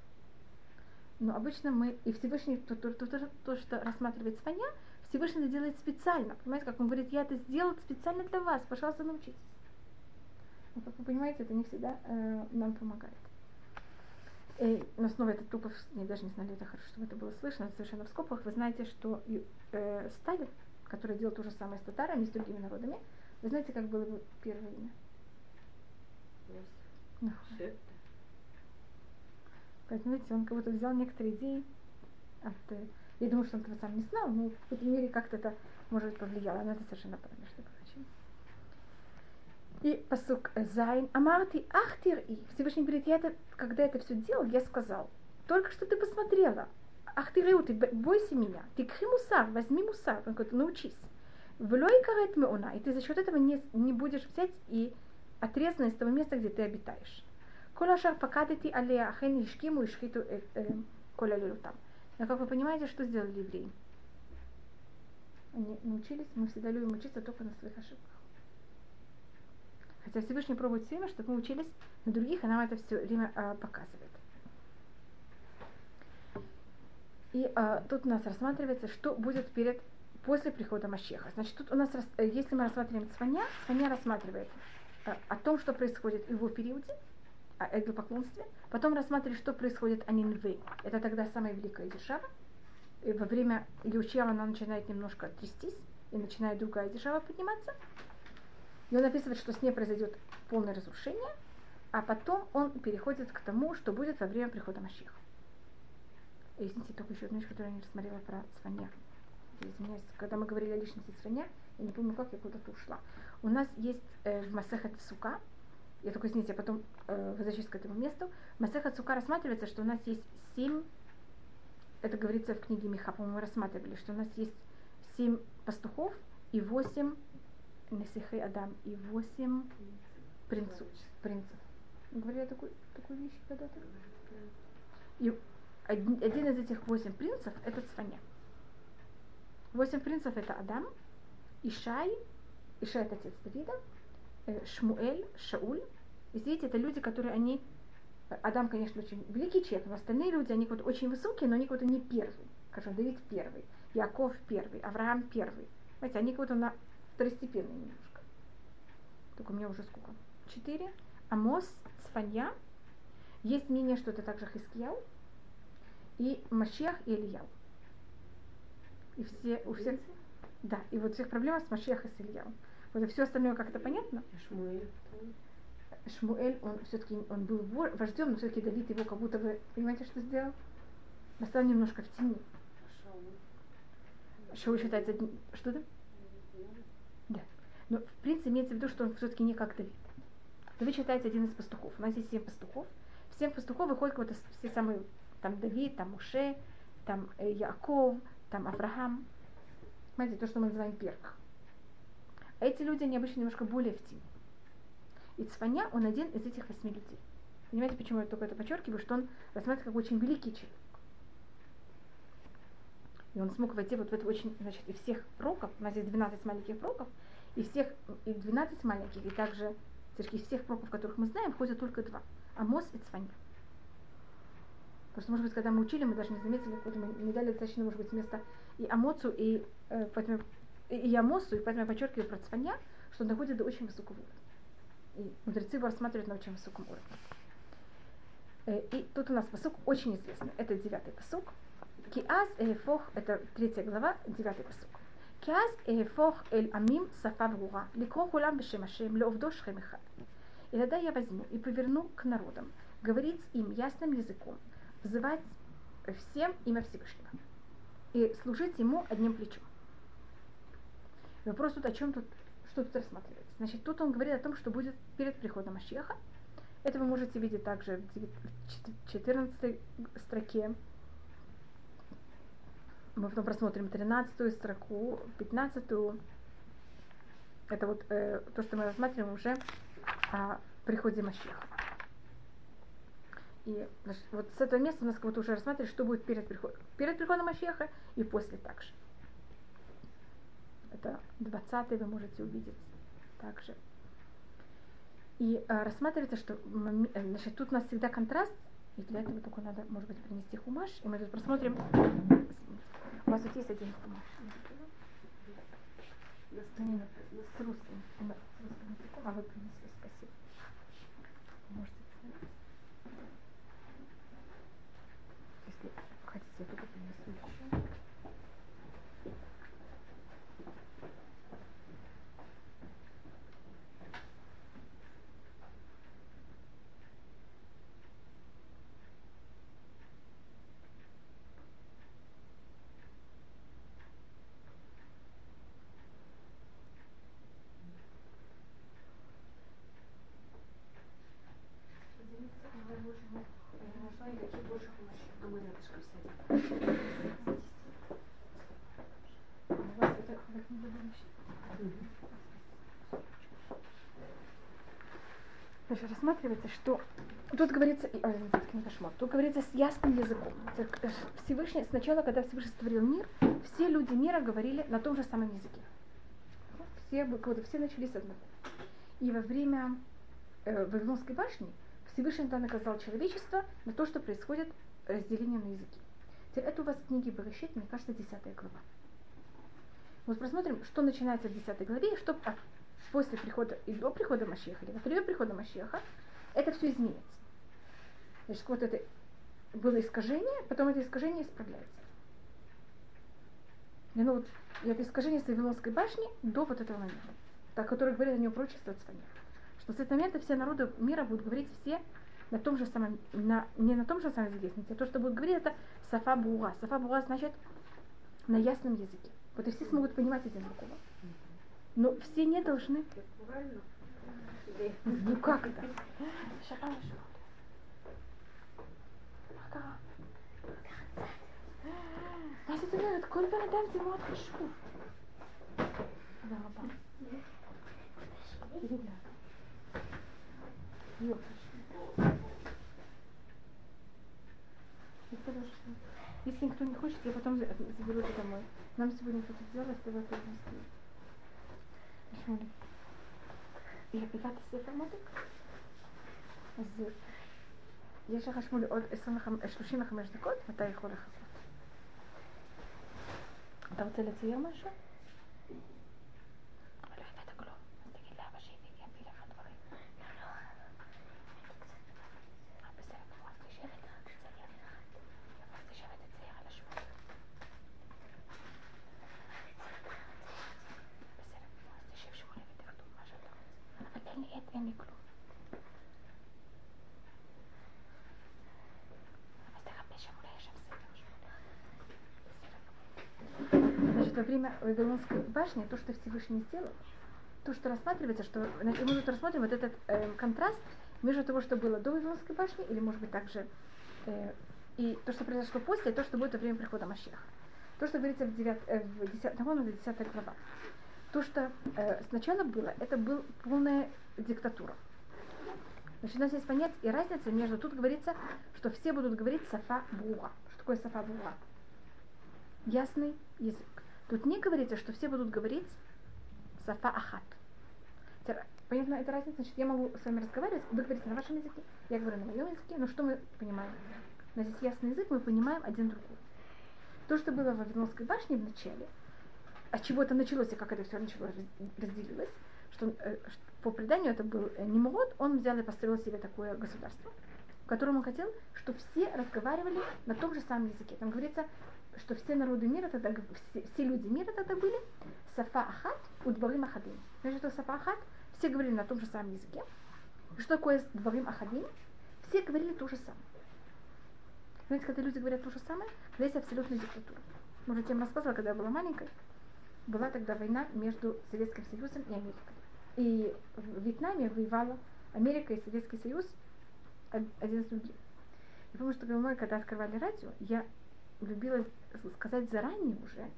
S1: Но обычно мы, и Всевышний, то, то, то, то, то что рассматривает свинья, Всевышний это делает специально. Понимаете, как он говорит, я это сделал специально для вас, пожалуйста, научитесь. Но, как вы понимаете, это не всегда э, нам помогает. И, но снова это тупо, я даже не знали, это хорошо, чтобы это было слышно, совершенно в скобках. Вы знаете, что э, Сталин, который делал то же самое с татарами, с другими народами, вы знаете, как было его первое имя? Yes. Поэтому, видите, он как будто взял некоторые идеи от... Э, я думаю, что он этого сам не знал, но в какой-то мере как-то это, может, повлияло. Но это совершенно правильно, что я И посук Зайн. Амарти ахтир и. Всевышний говорит, я это, когда это все делал, я сказал, только что ты посмотрела. Ах ты бойся меня. Ты кхи мусар, возьми мусар. Он говорит, научись. Влой карет меуна. И ты за счет этого не, не будешь взять и отрезано из того места, где ты обитаешь. Коль ашар пакадати алия ахен ишкиму ишхиту коля там. Но как вы понимаете, что сделали евреи? Они научились, мы всегда любим учиться только на своих ошибках. Хотя Всевышний пробует все время, чтобы мы учились на других, и нам это все время а, показывает. И а, тут у нас рассматривается, что будет перед, после прихода Мащеха. Значит, тут у нас, если мы рассматриваем Цваня, Цваня рассматривает а, о том, что происходит в его периоде, о идолопоклонстве. Потом рассматривает, что происходит о Нинве. Это тогда самая великая держава. И во время Иучьява она начинает немножко трястись, и начинает другая держава подниматься. И он описывает, что с ней произойдет полное разрушение, а потом он переходит к тому, что будет во время прихода Машиха. Извините, только еще одну вещь, которую я не рассмотрела про Цваня. Извиняюсь, когда мы говорили о личности Цваня, я не помню, как я куда-то ушла. У нас есть э, в Масехат Сука, я только, извините, я потом э, возвращусь к этому месту, в Масехат Сука рассматривается, что у нас есть семь, это говорится в книге Миха, по-моему, мы рассматривали, что у нас есть семь пастухов и восемь Несихей Адам и восемь принцев. принцев. Говорили такую, такую вещь когда-то? И один, один из этих восемь принцев это Цваня. Восемь принцев это Адам, Ишай, Ишай это отец Давида, Шмуэль, Шауль. И видите, это люди, которые они Адам, конечно, очень великий человек, но остальные люди, они вот очень высокие, но они вот не первый. Скажем, Давид первый, Яков первый, Авраам первый. Знаете, они как-то на второстепенные немножко. Только у меня уже сколько? Четыре. Амос, Цфанья. Есть мнение, что это также Хискияу. И Машех и Ильяу. И все, у всех, да, и вот всех проблем с Машех и с Ильяу. Вот и все остальное как-то понятно?
S2: Шмуэль.
S1: Шмуэль, он все-таки он был вождем, но все-таки Давид его как будто бы, понимаете, что сделал? Остался немножко в тени. Шоу считается что-то? Да. Но в принципе имеется в виду, что он все-таки не как Давид. Давид считается один из пастухов. У нас есть семь пастухов. Всем пастухов выходят вот все самые, там Давид, там Муше, там э, Яков, там Авраам. Понимаете, то, что мы называем первых. А эти люди, они обычно немножко более в тени. И Цваня, он один из этих восьми людей. Понимаете, почему я только это подчеркиваю, что он рассматривается как очень великий человек. И он смог войти вот в это очень, значит, и всех пророков, у нас есть 12 маленьких пророков, и всех, и 12 маленьких, и также из всех пророков, которых мы знаем, входят только два. Амос и Цвань. Потому что, может быть, когда мы учили, мы даже не заметили, какое мы не дали достаточно, может быть, места и Амоцу, и, э, поэтому, и Амосу, и поэтому я подчеркиваю про Цваня, что он доходит до очень высокого уровня. И мудрецы его рассматривают на очень высоком уровне. Э, и тут у нас посук очень известный. Это девятый посук. Киаз эфох, это третья глава, девятый посук. Киаз эфох эль амим сафа брура, ликро хулам бешем ашем, леовдо шхем. И тогда я возьму и поверну к народам, говорить им ясным языком, взывать всем имя Всевышнего и служить ему одним плечом. Вопрос тут о чем тут, что тут рассматривается. Значит, тут он говорит о том, что будет перед приходом Ашеха. Это вы можете видеть также в 14 строке мы потом просмотрим 13 строку, 15 это вот э, то, что мы рассматриваем уже о приходе Машеха. И вот с этого места у нас как будто уже рассматривали, что будет перед приходом, перед приходом Машеха и после также. Это 20 вы можете увидеть также. И э, рассматривается, что э, значит, тут у нас всегда контраст, и для этого только надо, может быть, принести хумаш, и мы тут просмотрим у вас тут есть один хумаш? С русским. С русским языком. А вы принесли, спасибо. Можете посмотреть. Если хотите, я только принесу еще. Значит, рассматривается, что тут говорится, а, тут говорится с ясным языком. Всевышний, сначала, когда Всевышний створил мир, все люди мира говорили на том же самом языке. Все, все начали с одного. И во время э, Вавилонской башни Всевышний тогда наказал человечество на то, что происходит разделение на языки. Теперь это у вас в книге Берешит, мне кажется, 10 глава. Вот просмотрим, что начинается в 10 главе, и что после прихода и до прихода Машеха, или во время прихода Машеха, это все изменится. Значит, вот это было искажение, потом это искажение исправляется. И ну вот это искажение с Вавилонской башни до вот этого момента, так, который говорит о нем прочество Цфания. Что с этого момента все народы мира будут говорить все на том же самом, на, не на том же самом языке, а то, что будут говорить, это сафа буа. Сафа буа значит на ясном языке. Вот и все смогут понимать один другого. Но все не должны. Ну как это? מה זאת אומרת? כל בן אדם זה מאוד חשוב. תודה רבה. Если никто не хочет, я потом заберу это домой. Нам сегодня кто-то сделать, давай тоже שמונה. הגעתי ספר מותק? אז אה, יש לך שמונה עוד 25, 35 דקות, מתי יכול לחכות? אתה רוצה לצייר משהו? Время Вавилонской башни, то, что Всевышний сделал, то, что рассматривается, что мы тут рассмотрим вот этот э, контраст между того, что было до Вавилонской башни, или, может быть, также э, и то, что произошло после, и то, что будет во время прихода Машеха. То, что говорится в, 9, э, в 10, 10 глава. То, что э, сначала было, это был полная диктатура. Значит, у нас есть понять и разница между, тут говорится, что все будут говорить сафа буа. Что такое сафа буа? Ясный язык. Тут не говорится, что все будут говорить сафа ахат. Понятно, эта разница, значит, я могу с вами разговаривать, вы говорите на вашем языке, я говорю на моем языке, но что мы понимаем? У нас есть ясный язык, мы понимаем один другой. То, что было в Вавилонской башне в начале, от чего это началось и как это все началось, разделилось, что, э, по преданию это был э, Немрод, он взял и построил себе такое государство, в котором он хотел, чтобы все разговаривали на том же самом языке. Там говорится, что все народы мира тогда, все, все люди мира тогда были Сафа Ахат, Удбарим Ахадим. Знаете, что Сафа Ахат? Все говорили на том же самом языке. Что такое Дбарим Ахадим? Все говорили то же самое. Знаете, когда люди говорят то же самое, когда есть абсолютная диктатура. Может, я вам рассказывала, когда я была маленькой, была тогда война между Советским Союзом и Америкой. И в Вьетнаме воевала Америка и Советский Союз один с другим. Я помню, что когда открывали радио, я любила сказать заранее уже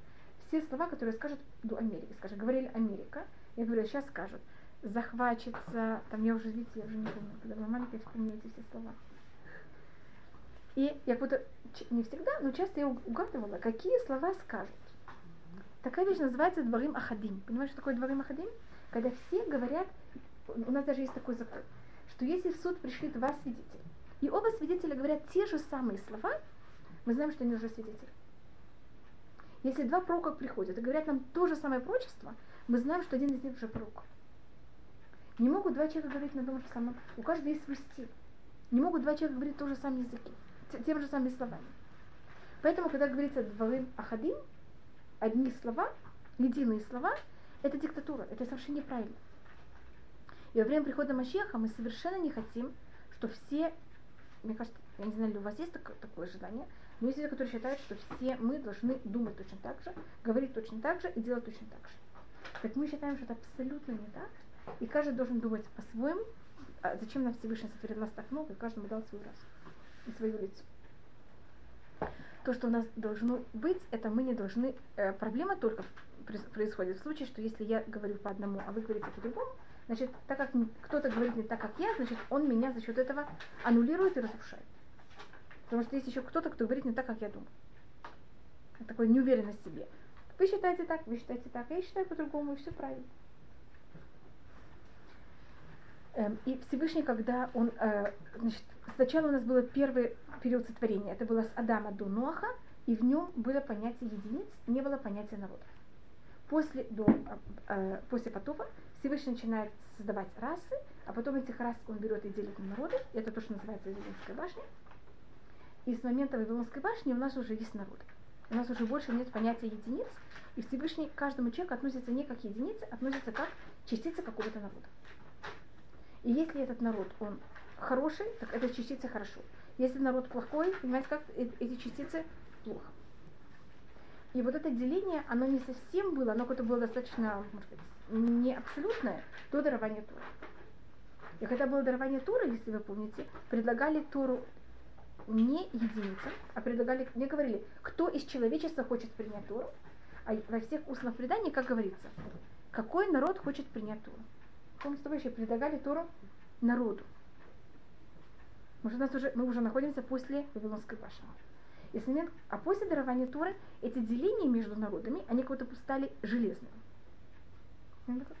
S1: все слова, которые скажут до Америки. Скажем, говорили Америка, я говорю, сейчас скажут, захвачится, там я уже, видите, я уже не помню, когда была маленькая, вспомнила эти все слова. И я как не всегда, но часто я угадывала, какие слова скажут. Такая вещь называется дворим ахадим. Понимаешь, что такое дворим ахадим? когда все говорят, у нас даже есть такой закон, что если в суд пришли два свидетеля, и оба свидетеля говорят те же самые слова, мы знаем, что они уже свидетели. Если два пророка приходят и говорят нам то же самое пророчество, мы знаем, что один из них уже пророк. Не могут два человека говорить на том же самом. У каждого есть свой стиль. Не могут два человека говорить то же самое языке, тем же самыми словами. Поэтому, когда говорится дворым ахадим, одни слова, единые слова, это диктатура, это совершенно неправильно. И во время прихода Машеха мы совершенно не хотим, что все, мне кажется, я не знаю, ли у вас есть такое, такое желание, но есть люди, которые считают, что все мы должны думать точно так же, говорить точно так же и делать точно так же. Так мы считаем, что это абсолютно не так, и каждый должен думать по-своему, а зачем нам Всевышний сотворил нас так много, и каждому дал свой раз и свою лицо. То, что у нас должно быть, это мы не должны... Э, проблема только происходит в случае, что если я говорю по одному, а вы говорите по-другому, значит, так как кто-то говорит не так, как я, значит, он меня за счет этого аннулирует и разрушает. Потому что есть еще кто-то, кто говорит не так, как я думаю. Такой неуверенность в себе. Вы считаете так, вы считаете так, я считаю по-другому, и все правильно. Эм, и Всевышний, когда он, э, значит, сначала у нас был первый период сотворения, это было с Адама до Ноаха, и в нем было понятие единиц, не было понятия народов. После, до, э, после потопа Всевышний начинает создавать расы, а потом этих рас он берет и делит на народы, это то, что называется Вавилонская башня. И с момента Вавилонской башни у нас уже есть народы. У нас уже больше нет понятия единиц, и Всевышний к каждому человеку относится не как единицы, относится как частица какого-то народа. И если этот народ, он хороший, так эта частица хорошо. Если народ плохой, понимаете, как эти частицы плохо. И вот это деление, оно не совсем было, оно какое-то было достаточно, может быть, не абсолютное до дарования Тура. И когда было дарование Тура, если вы помните, предлагали Туру не единицам, а предлагали, не говорили, кто из человечества хочет принять Туру, а во всех устных преданиях, как говорится, какой народ хочет принять Туру. Помните, еще предлагали Туру народу. Мы, нас уже, мы уже находимся после Вавилонской башни. И с момент, а после дарования Торы эти деления между народами, они как будто стали железными.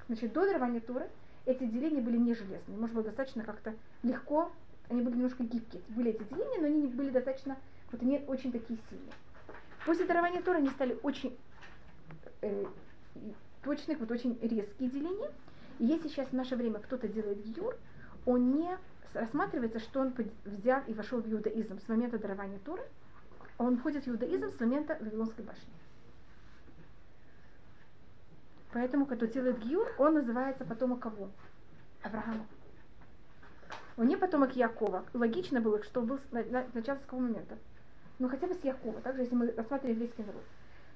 S1: Значит, до дарования Торы эти деления были не железные. Может быть, достаточно как-то легко, они были немножко гибкие. Были эти деления, но они не были достаточно, вот они очень такие сильные. После дарования Торы они стали очень э, точных, вот очень резкие деления. И если сейчас в наше время кто-то делает гиюр, он не рассматривается, что он взял и вошел в иудаизм с момента дарования Торы, он входит в иудаизм с момента Вавилонской башни. Поэтому, когда делает Гиюр, он называется потомок кого? Авраама. Он не потомок Якова. Логично было, что был начало с какого момента? Ну, хотя бы с Якова, также, если мы рассматриваем еврейский народ.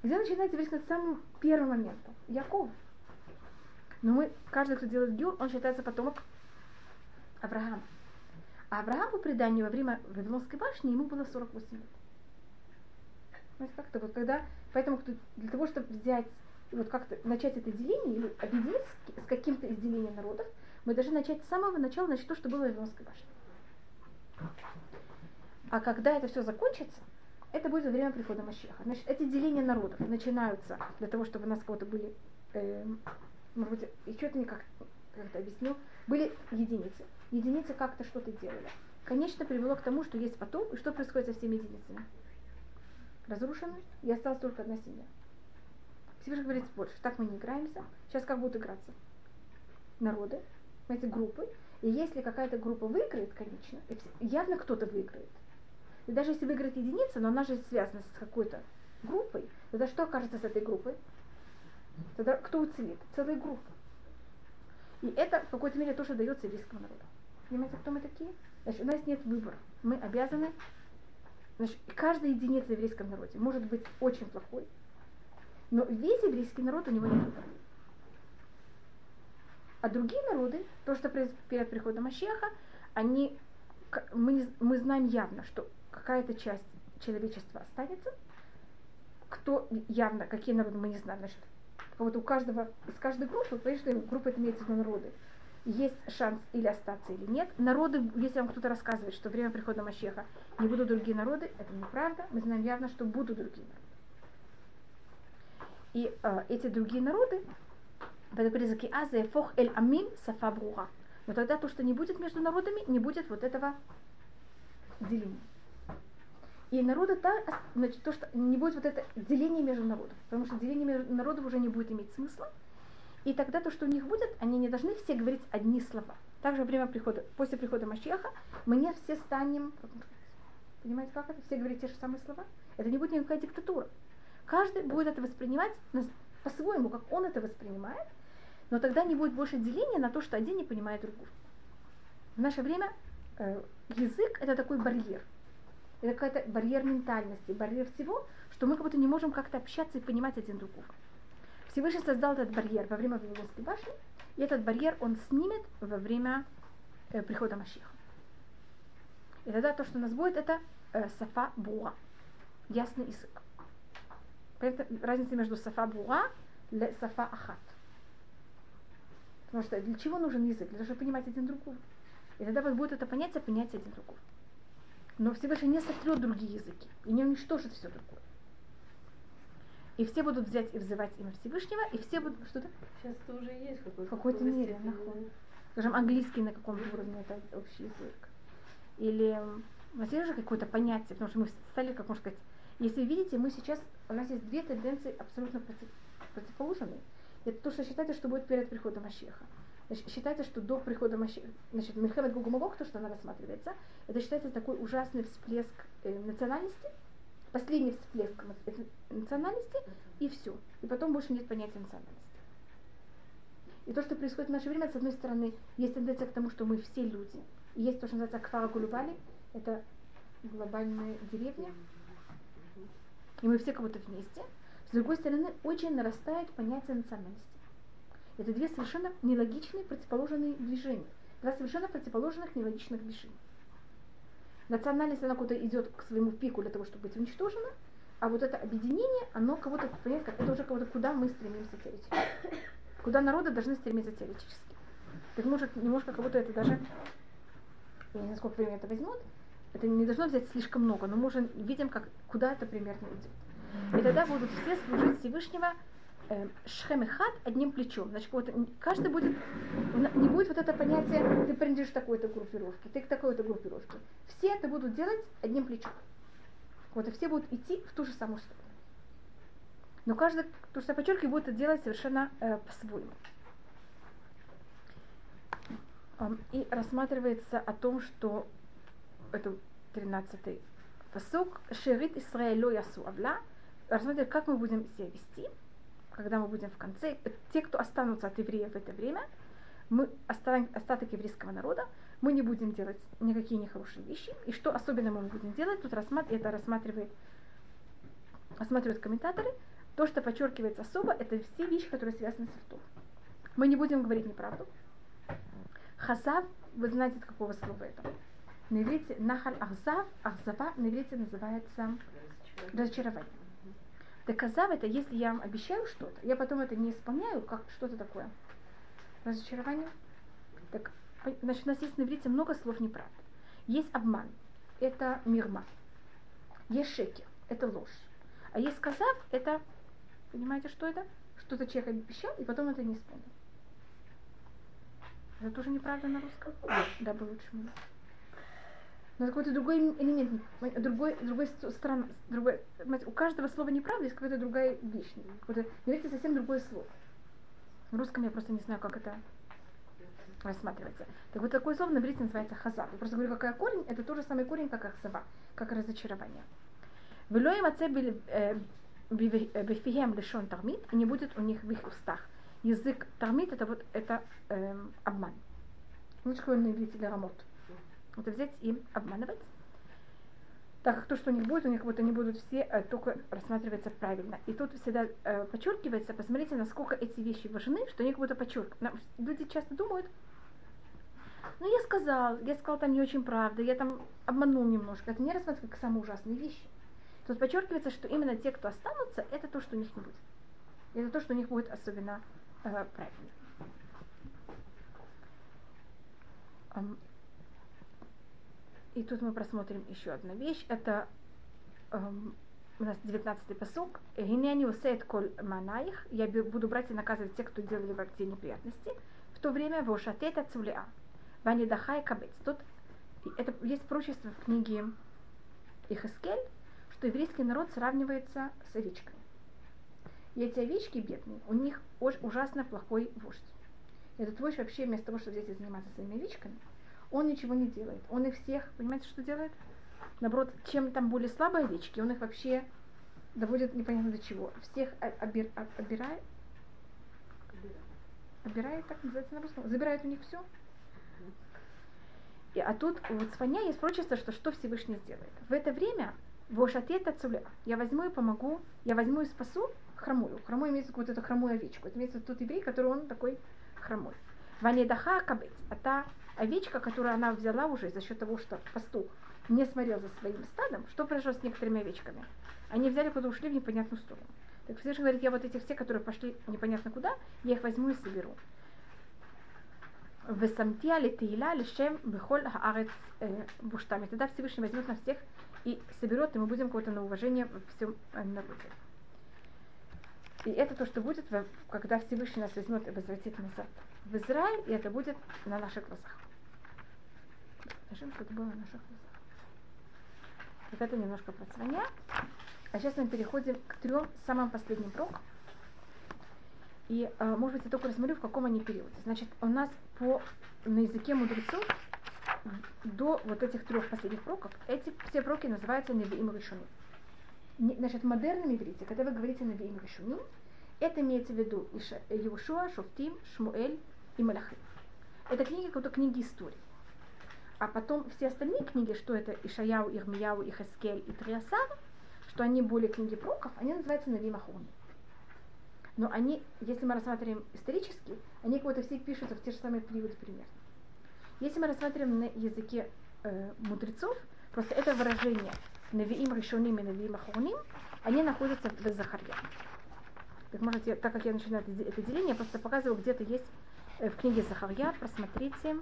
S1: Где начинается еврейский народ с самого первого момента? Якова. Но мы, каждый, кто делает Гиюр, он считается потомок Авраама. А Аврааму преданию во время Вавилонской башни ему было 48 лет. Понимаете, как-то вот когда, поэтому для того, чтобы взять, вот как-то начать это деление или объединить с, каким-то из народов, мы должны начать с самого начала, начать то, что было в Вавилонской башне. А когда это все закончится, это будет во время прихода Машеха. Значит, эти деления народов начинаются для того, чтобы у нас кого-то были, э, может быть, и что-то не как, как это объяснил, были единицы. Единицы как-то что-то делали. Конечно, привело к тому, что есть потом, и что происходит со всеми единицами? разрушены, и осталась только одна семья. Всевышний говорит больше, так мы не играемся, сейчас как будут играться? Народы, эти группы, и если какая-то группа выиграет, конечно, явно кто-то выиграет. И даже если выиграет единица, но она же связана с какой-то группой, тогда что окажется с этой группой? Тогда кто уцелит? Целая группа. И это в какой-то мере то, что дается еврейскому народу. Понимаете, кто мы такие? Значит, у нас нет выбора. Мы обязаны Значит, каждая единица в еврейском народе может быть очень плохой, но весь еврейский народ у него нет выбора. А другие народы, то, что перед приходом Ашеха, они, мы, не, мы знаем явно, что какая-то часть человечества останется, кто явно, какие народы мы не знаем, значит, вот у каждого, из каждой группы, конечно, группа это имеется в народы, есть шанс или остаться, или нет. Народы, если вам кто-то рассказывает, что время прихода Мащеха не будут другие народы, это неправда. Мы знаем явно, что будут другие народы. И э, эти другие народы, в этом языке Азия, фох эль амин сафа. Но тогда то, что не будет между народами, не будет вот этого деления. И народы, та, значит, то, что не будет вот это деление между народами. Потому что деление между народов уже не будет иметь смысла. И тогда то, что у них будет, они не должны все говорить одни слова. Также во время прихода, после прихода Машеха мы не все станем, понимаете, как это, все говорить те же самые слова. Это не будет никакая диктатура. Каждый будет это воспринимать по-своему, как он это воспринимает, но тогда не будет больше деления на то, что один не понимает другого. В наше время э, язык это такой барьер. Это какой-то барьер ментальности, барьер всего, что мы как будто не можем как-то общаться и понимать один другого. Всевышний создал этот барьер во время Вавилонской башни, и этот барьер он снимет во время э, прихода Машиха. И тогда то, что у нас будет, это э, сафа буа, ясный язык. Поэтому разница между сафа буа и сафа ахат. Потому что для чего нужен язык? Для того, чтобы понимать один другого. И тогда вот будет это понятие понятие один другого. Но Всевышний не сотрет другие языки и не уничтожит все другое и все будут взять и взывать имя Всевышнего, и все будут что-то.
S2: Сейчас это уже есть какой-то.
S1: В какой-то мере находит. Скажем, английский на каком-то уровне это общий язык. Или у нас есть же какое-то понятие, потому что мы стали, как можно сказать, Если видите, мы сейчас, у нас есть две тенденции абсолютно противоположные. Это то, что считается, что будет перед приходом Машеха. Значит, считается, что до прихода Машеха, значит, Мельхамед Гугумагог, то, что она рассматривается, это считается такой ужасный всплеск э, национальности, последний всплеск национальности, и все. И потом больше нет понятия национальности. И то, что происходит в наше время, с одной стороны, есть тенденция к тому, что мы все люди. И есть то, что называется Кфара это глобальная деревня. И мы все кого-то вместе. С другой стороны, очень нарастает понятие национальности. Это две совершенно нелогичные противоположные движения. Два совершенно противоположных нелогичных движения. Национальность, она куда-то идет к своему пику для того, чтобы быть уничтожена, а вот это объединение, оно кого-то, понимаете, как это уже кого-то, куда мы стремимся теоретически. Куда народы должны стремиться теоретически. Так может немножко кого-то это даже, я не знаю, сколько времени это возьмет, это не должно взять слишком много, но мы уже видим, как, куда это примерно идет. И тогда будут все служить Всевышнего э, шхемехат одним плечом. Значит, вот, каждый будет, не будет вот это понятие, ты принадлежишь такой-то группировке, ты к такой-то группировке. Все это будут делать одним плечом. Вот и все будут идти в ту же самую сторону. Но каждый, то, что я подчеркиваю, будет это делать совершенно э, по-своему. И рассматривается о том, что это 13-й посук, Шерит Исраэлю Ясу Авла, рассматривает, как мы будем себя вести, когда мы будем в конце, те, кто останутся от евреев в это время, мы остаток еврейского народа, мы не будем делать никакие нехорошие вещи. И что особенно мы будем делать, тут рассматр... это рассматривает, рассматривают комментаторы, то, что подчеркивается особо, это все вещи, которые связаны с ртом. Мы не будем говорить неправду. Хасав, вы знаете, от какого слова это. На иврите нахаль ахзав, ахзава на иврите называется разочарование. Доказав это, если я вам обещаю что-то, я потом это не исполняю, как что то такое? Разочарование. Так, значит, у нас есть на иврите много слов неправды. Есть обман, это мирма. Есть шекер, это ложь. А есть сказав, это, понимаете, что это? Что-то человек обещал, и потом это не исполнил. Это тоже неправда на русском? Да, бы лучше но какой-то другой элемент, другой, другой стран, другой, у каждого слова неправда есть какая-то другая вещь. Говорите совсем другое слово. В русском я просто не знаю, как это рассматривается. Так вот такое слово на иврите называется хазар. Я просто говорю, какой корень, это тот же самый корень, как ахсава, как разочарование. Велоем отце бифием лишен тармит, и не будет у них в их устах. Язык тармит это вот это эм, обман. Что на иврите для рамот это взять и обманывать. Так как то, что у них будет, у них вот они будут все э, только рассматриваться правильно. И тут всегда э, подчеркивается, посмотрите, насколько эти вещи важны, что они как будто подчеркивают. Люди часто думают, ну я сказал, я сказал там не очень правда, я там обманул немножко. Это не рассматривается как самые ужасные вещи. Тут подчеркивается, что именно те, кто останутся, это то, что у них не будет. Это то, что у них будет особенно э, правильно. И тут мы просмотрим еще одну вещь. Это эм, у нас 19-й посук. Гинени усеет коль манаих. Я буду брать и наказывать тех, кто делали в те неприятности. В то время вошатета цулеа. Вани дахай кабец. Тут это есть прочество в книге Ихаскель, что еврейский народ сравнивается с овечками. И эти овечки бедные, у них ужасно плохой вождь. Этот вождь вообще вместо того, чтобы здесь заниматься своими овечками, он ничего не делает. Он их всех, понимаете, что делает? Наоборот, чем там более слабые овечки, он их вообще доводит непонятно до чего. Всех обир, обирает, обирает, так называется на русском, забирает у них все. И, а тут вот свинья есть прочество, что что Всевышний сделает. В это время Вошатета цуля. Я возьму и помогу, я возьму и спасу хромую. Хромой имеется вот эту хромую овечку. Это имеется тот еврей, который он такой хромой. Ванедаха кабец. А та овечка, которую она взяла уже за счет того, что пастух не смотрел за своим стадом, что произошло с некоторыми овечками? Они взяли, куда ушли в непонятную сторону. Так Всевышний говорит, я вот этих все, которые пошли непонятно куда, я их возьму и соберу. Весамтия хаарец э, буштами. Тогда Всевышний возьмет на всех и соберет, и мы будем кого-то на уважение во всем э, народе. И это то, что будет, когда Всевышний нас возьмет и возвратит назад в Израиль, и это будет на наших глазах. Скажем, что это было на наших глазах. Вот это немножко про цваня. А сейчас мы переходим к трем самым последним пророкам. И, э, может быть, я только рассмотрю, в каком они периоде. Значит, у нас по, на языке мудрецов до вот этих трех последних пророков, эти все пророки называются Невиим. Значит, в модерном иврите, когда вы говорите Невиим Решуним, это имеется в виду Иешуа, Шуфтим, Шмуэль и Малахим. Это книги, как книги истории. А потом все остальные книги, что это Ишаяу, Ирмияу, Ихаскель и Триасар, что они более книги пророков, они называются Навим Ахуни. Но они, если мы рассматриваем исторически, они как будто все пишутся в те же самые периоды примерно. Если мы рассматриваем на языке э, мудрецов, просто это выражение Навиим Решуним и Навиим Ахуним, они находятся в Захарья. Так, может, я, так как я начинаю это, деление, я просто показываю, где-то есть э, в книге Захарья, просмотрите.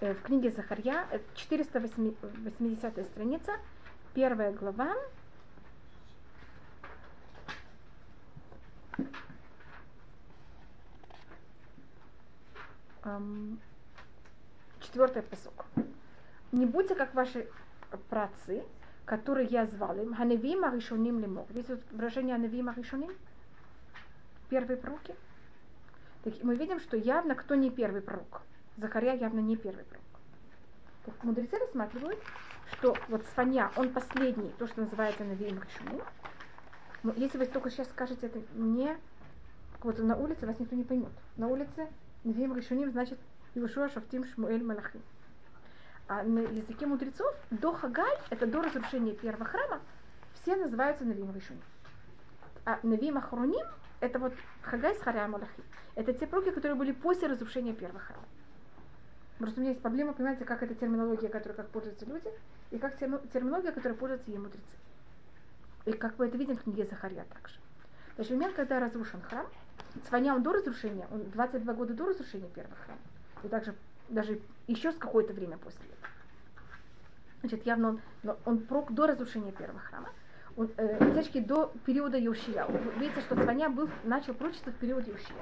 S1: Э, в книге Захарья, 480 э, страница, первая глава, Четвертый посок. Не будьте как ваши працы, которые я звал им, Ханевим Аришоним Лемор. Здесь выражение Ханевим Аришоним. Первые пророки. Так, мы видим, что явно кто не первый пророк. Захария явно не первый пророк. Так, мудрецы рассматривают, что вот Сфанья, он последний, то, что называется Навиим Ришуним. Но если вы только сейчас скажете это не вот на улице, вас никто не поймет. На улице Навиим Ришуним значит Иешуа Шафтим Шмуэль Малахим. А на языке мудрецов до Хагай, это до разрушения первого храма, все называются Навим Ришуним. А Навим Ахруним, это вот Хагай с Харя Малахим. Это те пророки, которые были после разрушения первого храма. Просто у меня есть проблема, понимаете, как это терминология, которой как пользуются люди, и как терминология, которой пользуются ей мудрецы. И как мы это видим в книге Захарья также. Значит, в момент, когда разрушен храм, Сваня он до разрушения, он 22 года до разрушения первого храма, и также даже еще с какое-то время после этого. Значит, явно он, но он прок до разрушения первого храма. Он, э, до периода Йошияу. Видите, что Цваня был, начал пророчество в период Йошияу.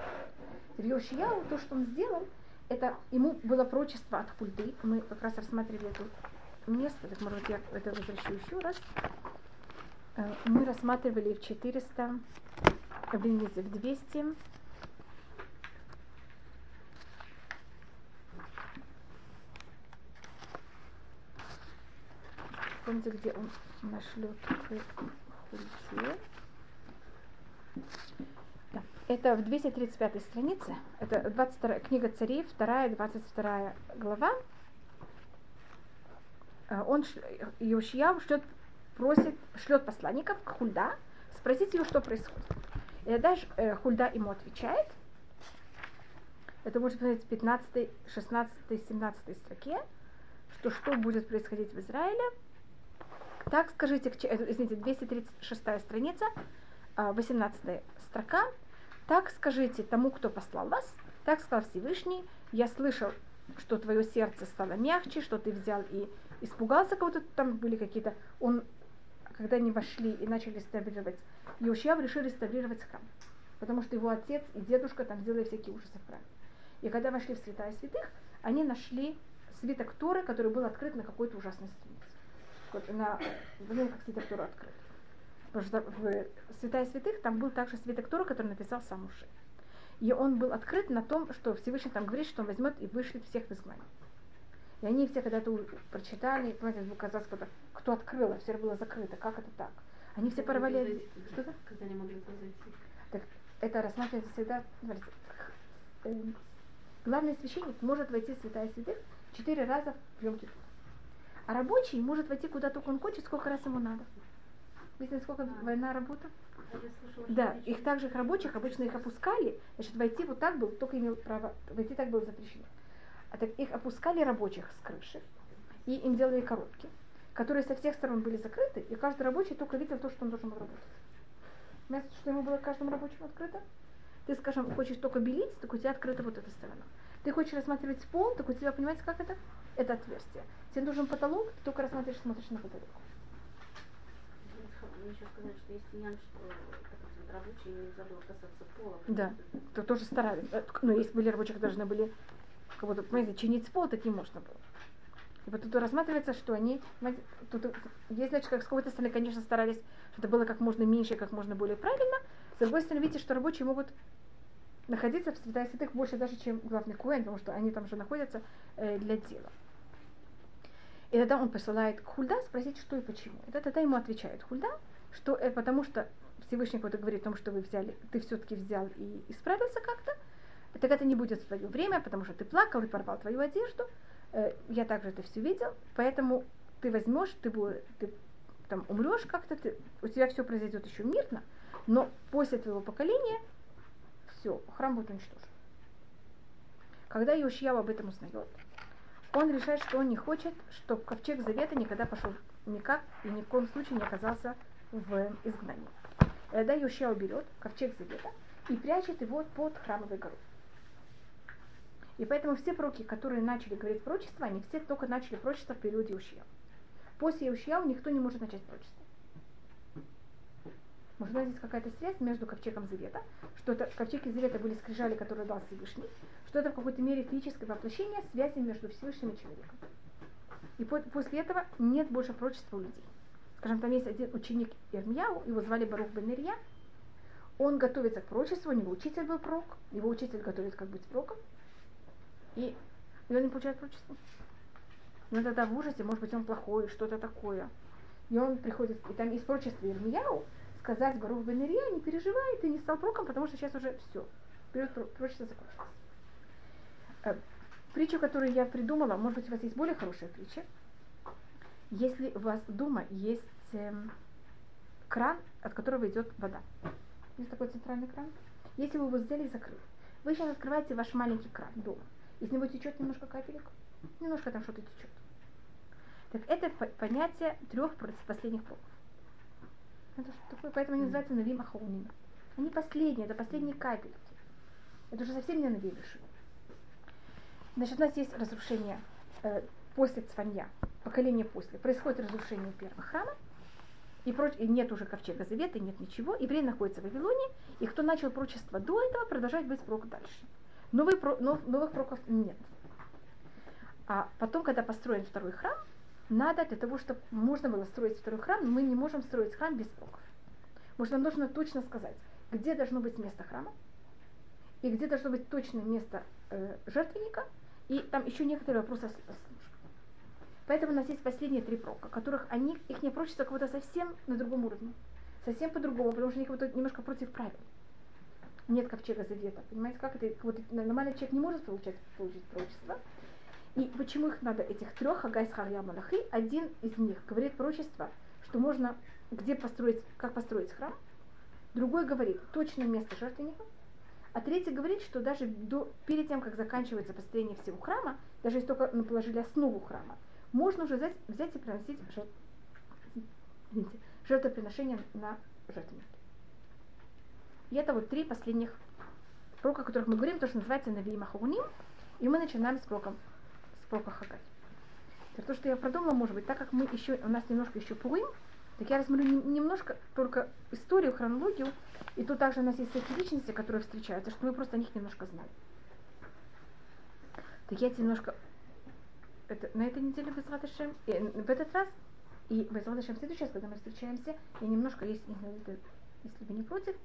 S1: Йошияу то, что он сделал, это ему было пророчество от Хульды. Мы как раз рассматривали это место, так может быть я это возвращу еще раз. Э, мы рассматривали в 400, в 200 помните, где он нашлет к хульте. Да. Это в 235 странице, это 22, книга царей, 2, 22 глава. Э, он, Иошияв шлет, просит, шлет посланников к Хульда, спросить его, что происходит. И тогда э, Хульда ему отвечает, это можно посмотреть в 15, 16, 17 строке, что что будет происходить в Израиле – так скажите, э, извините, 236 страница, 18 а, строка. Так скажите тому, кто послал вас, так сказал Всевышний, я слышал, что твое сердце стало мягче, что ты взял и испугался кого-то, там были какие-то, он, когда они вошли и начали реставрировать, Иошияв решил реставрировать храм, потому что его отец и дедушка там сделали всякие ужасы в храме. И когда вошли в святая святых, они нашли свиток Торы, который был открыт на какой-то ужасной на блин, как свиток Торы открыт. Потому что в Святая Святых там был также свиток Тора, который написал сам Уши. И он был открыт на том, что Всевышний там говорит, что он возьмет и вышлет всех в изгнание. И они все, когда это прочитали, понимаете, казалось, кто, кто открыл, а все было закрыто, как это так? Они все порвали...
S2: Что-то? Когда не могли зайти.
S1: Так это рассматривается всегда... Э, главный священник может войти в святая святых четыре раза в Йом Кипур. А рабочий может войти куда только он хочет, сколько раз ему надо. Видите, сколько а. война работа? да, их также их рабочих, обычно их опускали, значит, войти вот так был, только имел право, войти так было запрещено. А так их опускали рабочих с крыши, и им делали коробки, которые со всех сторон были закрыты, и каждый рабочий только видел то, что он должен был работать. Вместо что ему было каждому рабочему открыто, ты, скажем, хочешь только белить, так у тебя открыта вот эта сторона. Ты хочешь рассматривать пол, так у тебя, понимаете, как это? Это отверстие. Тебе нужен потолок, ты только рассматриваешь, смотришь на потолок.
S2: Еще сказать, что есть нюанс, что рабочие не забыл касаться пола.
S1: Да, то тоже старались. Э, Но ну, если были рабочие, должны были как будто, понимаете, чинить пол, так не можно было. И вот тут рассматривается, что они, тут есть, значит, как с какой-то стороны, конечно, старались, чтобы это было как можно меньше, как можно более правильно. С другой стороны, видите, что рабочие могут находиться в святая святых больше даже, чем главный Куэн, потому что они там уже находятся э, для дела. И тогда он посылает Хульда спросить, что и почему. И тогда ему отвечает Хульда, что э, потому что Всевышний какой-то говорит о том, что вы взяли, ты все-таки взял и исправился как-то, так это не будет в твое время, потому что ты плакал и порвал твою одежду. Э, я также это все видел, поэтому ты возьмешь, ты, будешь, ты там умрешь как-то, ты, у тебя все произойдет еще мирно, но после твоего поколения все, храм будет уничтожен. Когда Иошияу об этом узнает, он решает, что он не хочет, чтобы ковчег завета никогда пошел никак и ни в коем случае не оказался в изгнании. Тогда Йошиа берет ковчег завета и прячет его под храмовой горой. И поэтому все пророки, которые начали говорить пророчество, они все только начали пророчество в период Иушия. После Иушия никто не может начать пророчество. Может здесь какая-то связь между ковчегом Завета, что это ковчеги Завета были скрижали, которые дал Всевышний, что это в какой-то мере физическое воплощение связи между Всевышним и человеком. И после этого нет больше пророчества у людей. Скажем, там есть один ученик Ирмияу, его звали Барух бен Ирья, он готовится к пророчеству, у него учитель был пророк, его учитель готовит как быть пророком, и, и он не получает пророчество. Он тогда в ужасе, может быть, он плохой, что-то такое. И он приходит, и там из пророчества Ирмияу, сказать Барух бен Ирия, не переживай, ты не стал пророком, потому что сейчас уже все, период пророчества закончился. Э, притчу, которую я придумала, может быть, у вас есть более хорошая притча. Если у вас дома есть эм, кран, от которого идет вода, есть такой центральный кран, если вы его взяли и закрыли, вы сейчас открываете ваш маленький кран дома, из него течет немножко капелек, немножко там что-то течет. Так это понятие трех последних пророков. Это что такое? Поэтому они называются Навим Ахауним. Они последние, это последние капельки. Это уже совсем не Нави решил. Значит, у нас есть разрушение э, после Цванья, поколение после. Происходит разрушение первого храма, и, проч... и нет уже ковчега завета, нет ничего. Евреи находятся в Вавилоне, и кто начал прочество до этого, продолжает быть пророк дальше. Новый про... нов... Новых пророков нет. А потом, когда построен второй храм, надо для того, чтобы можно было строить второй храм, мы не можем строить храм без. Потому что нам нужно точно сказать, где должно быть место храма, и где должно быть точное место э, жертвенника, и там еще некоторые вопросы Поэтому у нас есть последние три прока, которых они, их не прочество кого-то совсем на другом уровне. Совсем по-другому, потому что они как будто немножко против правил. Нет ковчега завета. Понимаете, как это? Вот нормальный человек не может получать, получить пророчество. И почему их надо, этих трех, Агайс Харья Малахи, один из них говорит пророчество, что можно, где построить, как построить храм, другой говорит точное место жертвенника, а третий говорит, что даже до, перед тем, как заканчивается построение всего храма, даже если только мы положили основу храма, можно уже взять, взять и приносить жертв, жертвоприношение на жертвеннике. И это вот три последних пророка, о которых мы говорим, то, что называется Навиим Ахауним, и мы начинаем с пророком сколько Хагай. То, что я продумала, может быть, так как мы еще, у нас немножко еще Пурим, так я рассмотрю немножко только историю, хронологию, и тут также у нас есть всякие личности, которые встречаются, что мы просто о них немножко знаем. Так я немножко это, на этой неделе без Раташем, и в этот раз, и без Раташем в следующий раз, когда мы встречаемся, я немножко, если, если вы не против,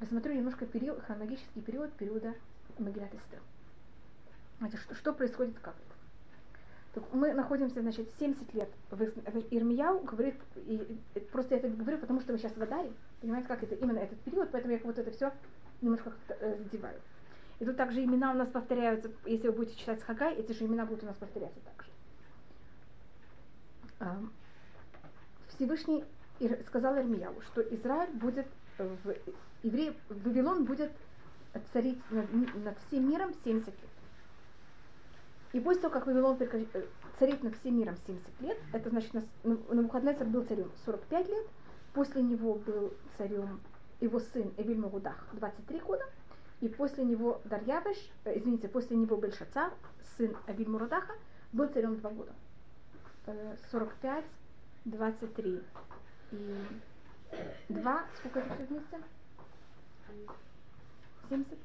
S1: рассмотрю немножко период, хронологический период периода Магилат Эстер. Что, что происходит как это мы находимся, значит, 70 лет Ирмияу, говорит, и просто я это говорю, потому что мы сейчас в Адаре, понимаете, как это именно этот период, поэтому я вот это все немножко э, задеваю. И тут также имена у нас повторяются, если вы будете читать Хагай, эти же имена будут у нас повторяться также. Всевышний сказал Ирмияу, что Израиль будет, в, еврей, Вавилон будет царить над, над всем миром 70 лет. И после того, как Вавилон э, царит над всем миром 70 лет, это значит, на Навуходнецер был царем 45 лет, после него был царем его сын Эвиль Магудах 23 года, и после него Дарьявыш, э, извините, после него Бельшацар, сын Эвиль Мурадаха, был царем 2 года. 45, 23 и 2, сколько это все вместе? 70.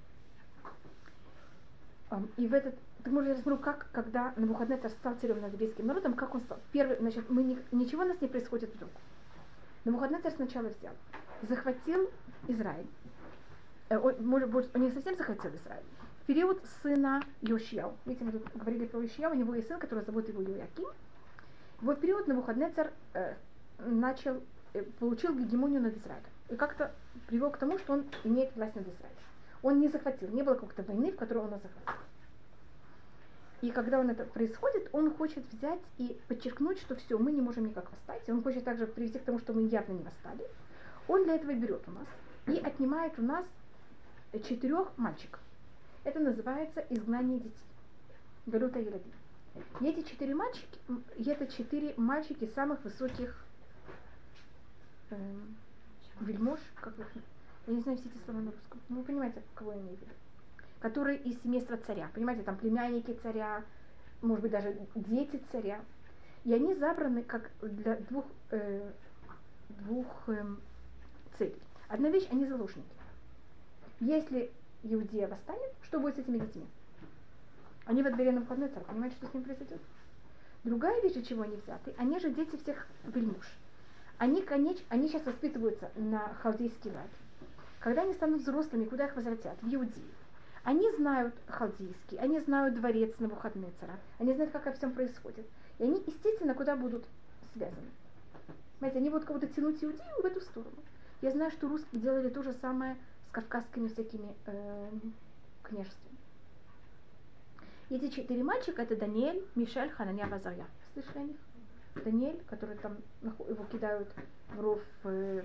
S1: И в этот так можно рассмотрю, как, когда на выходные стал царем над еврейским народом, как он стал. Первый, значит, мы не, ничего у нас не происходит вдруг. На выходные сначала взял, захватил Израиль. Э, он, может быть, он не совсем захватил Израиль. В период сына Йошияу. Видите, мы говорили про Йошияу, у него есть сын, который зовут его Йояким. Вот период на выходные э, начал, э, получил гегемонию над Израилем. И как-то привел к тому, что он имеет власть над Израилем. Он не захватил, не было какой-то войны, в которой он захватил. И когда он это происходит, он хочет взять и подчеркнуть, что все, мы не можем никак восстать. И он хочет также привести к тому, что мы явно не восстали. Он для этого берет у нас и отнимает у нас четырех мальчиков. Это называется изгнание детей. Галюта Елади. И эти четыре мальчики, это четыре мальчики самых высоких э, вельмож, как их, я не знаю все эти слова на русском. Ну, вы понимаете, кого я имею в виду которые из семейства царя. Понимаете, там племянники царя, может быть, даже дети царя. И они забраны как для двух, э, двух э, целей. Одна вещь, они заложники. Если Иудея восстанет, что будет с этими детьми? Они во дворе на входной царь, понимаете, что с ним произойдет? Другая вещь, чего они взяты, они же дети всех вельмуж. Они, конечно, они сейчас воспитываются на халдейский лад. Когда они станут взрослыми, куда их возвратят? В Иудею. Они знают халдейский, они знают дворец на выходные цара, они знают, как это всем происходит. И они, естественно, куда будут связаны. Понимаете, они будут кого-то тянуть иудею в эту сторону. Я знаю, что русские делали то же самое с кавказскими всякими э, княжествами. Эти четыре мальчика это Даниэль, Мишель, Хананя, Вазарья. Слышали о них? Даниэль, который там его кидают в ров э,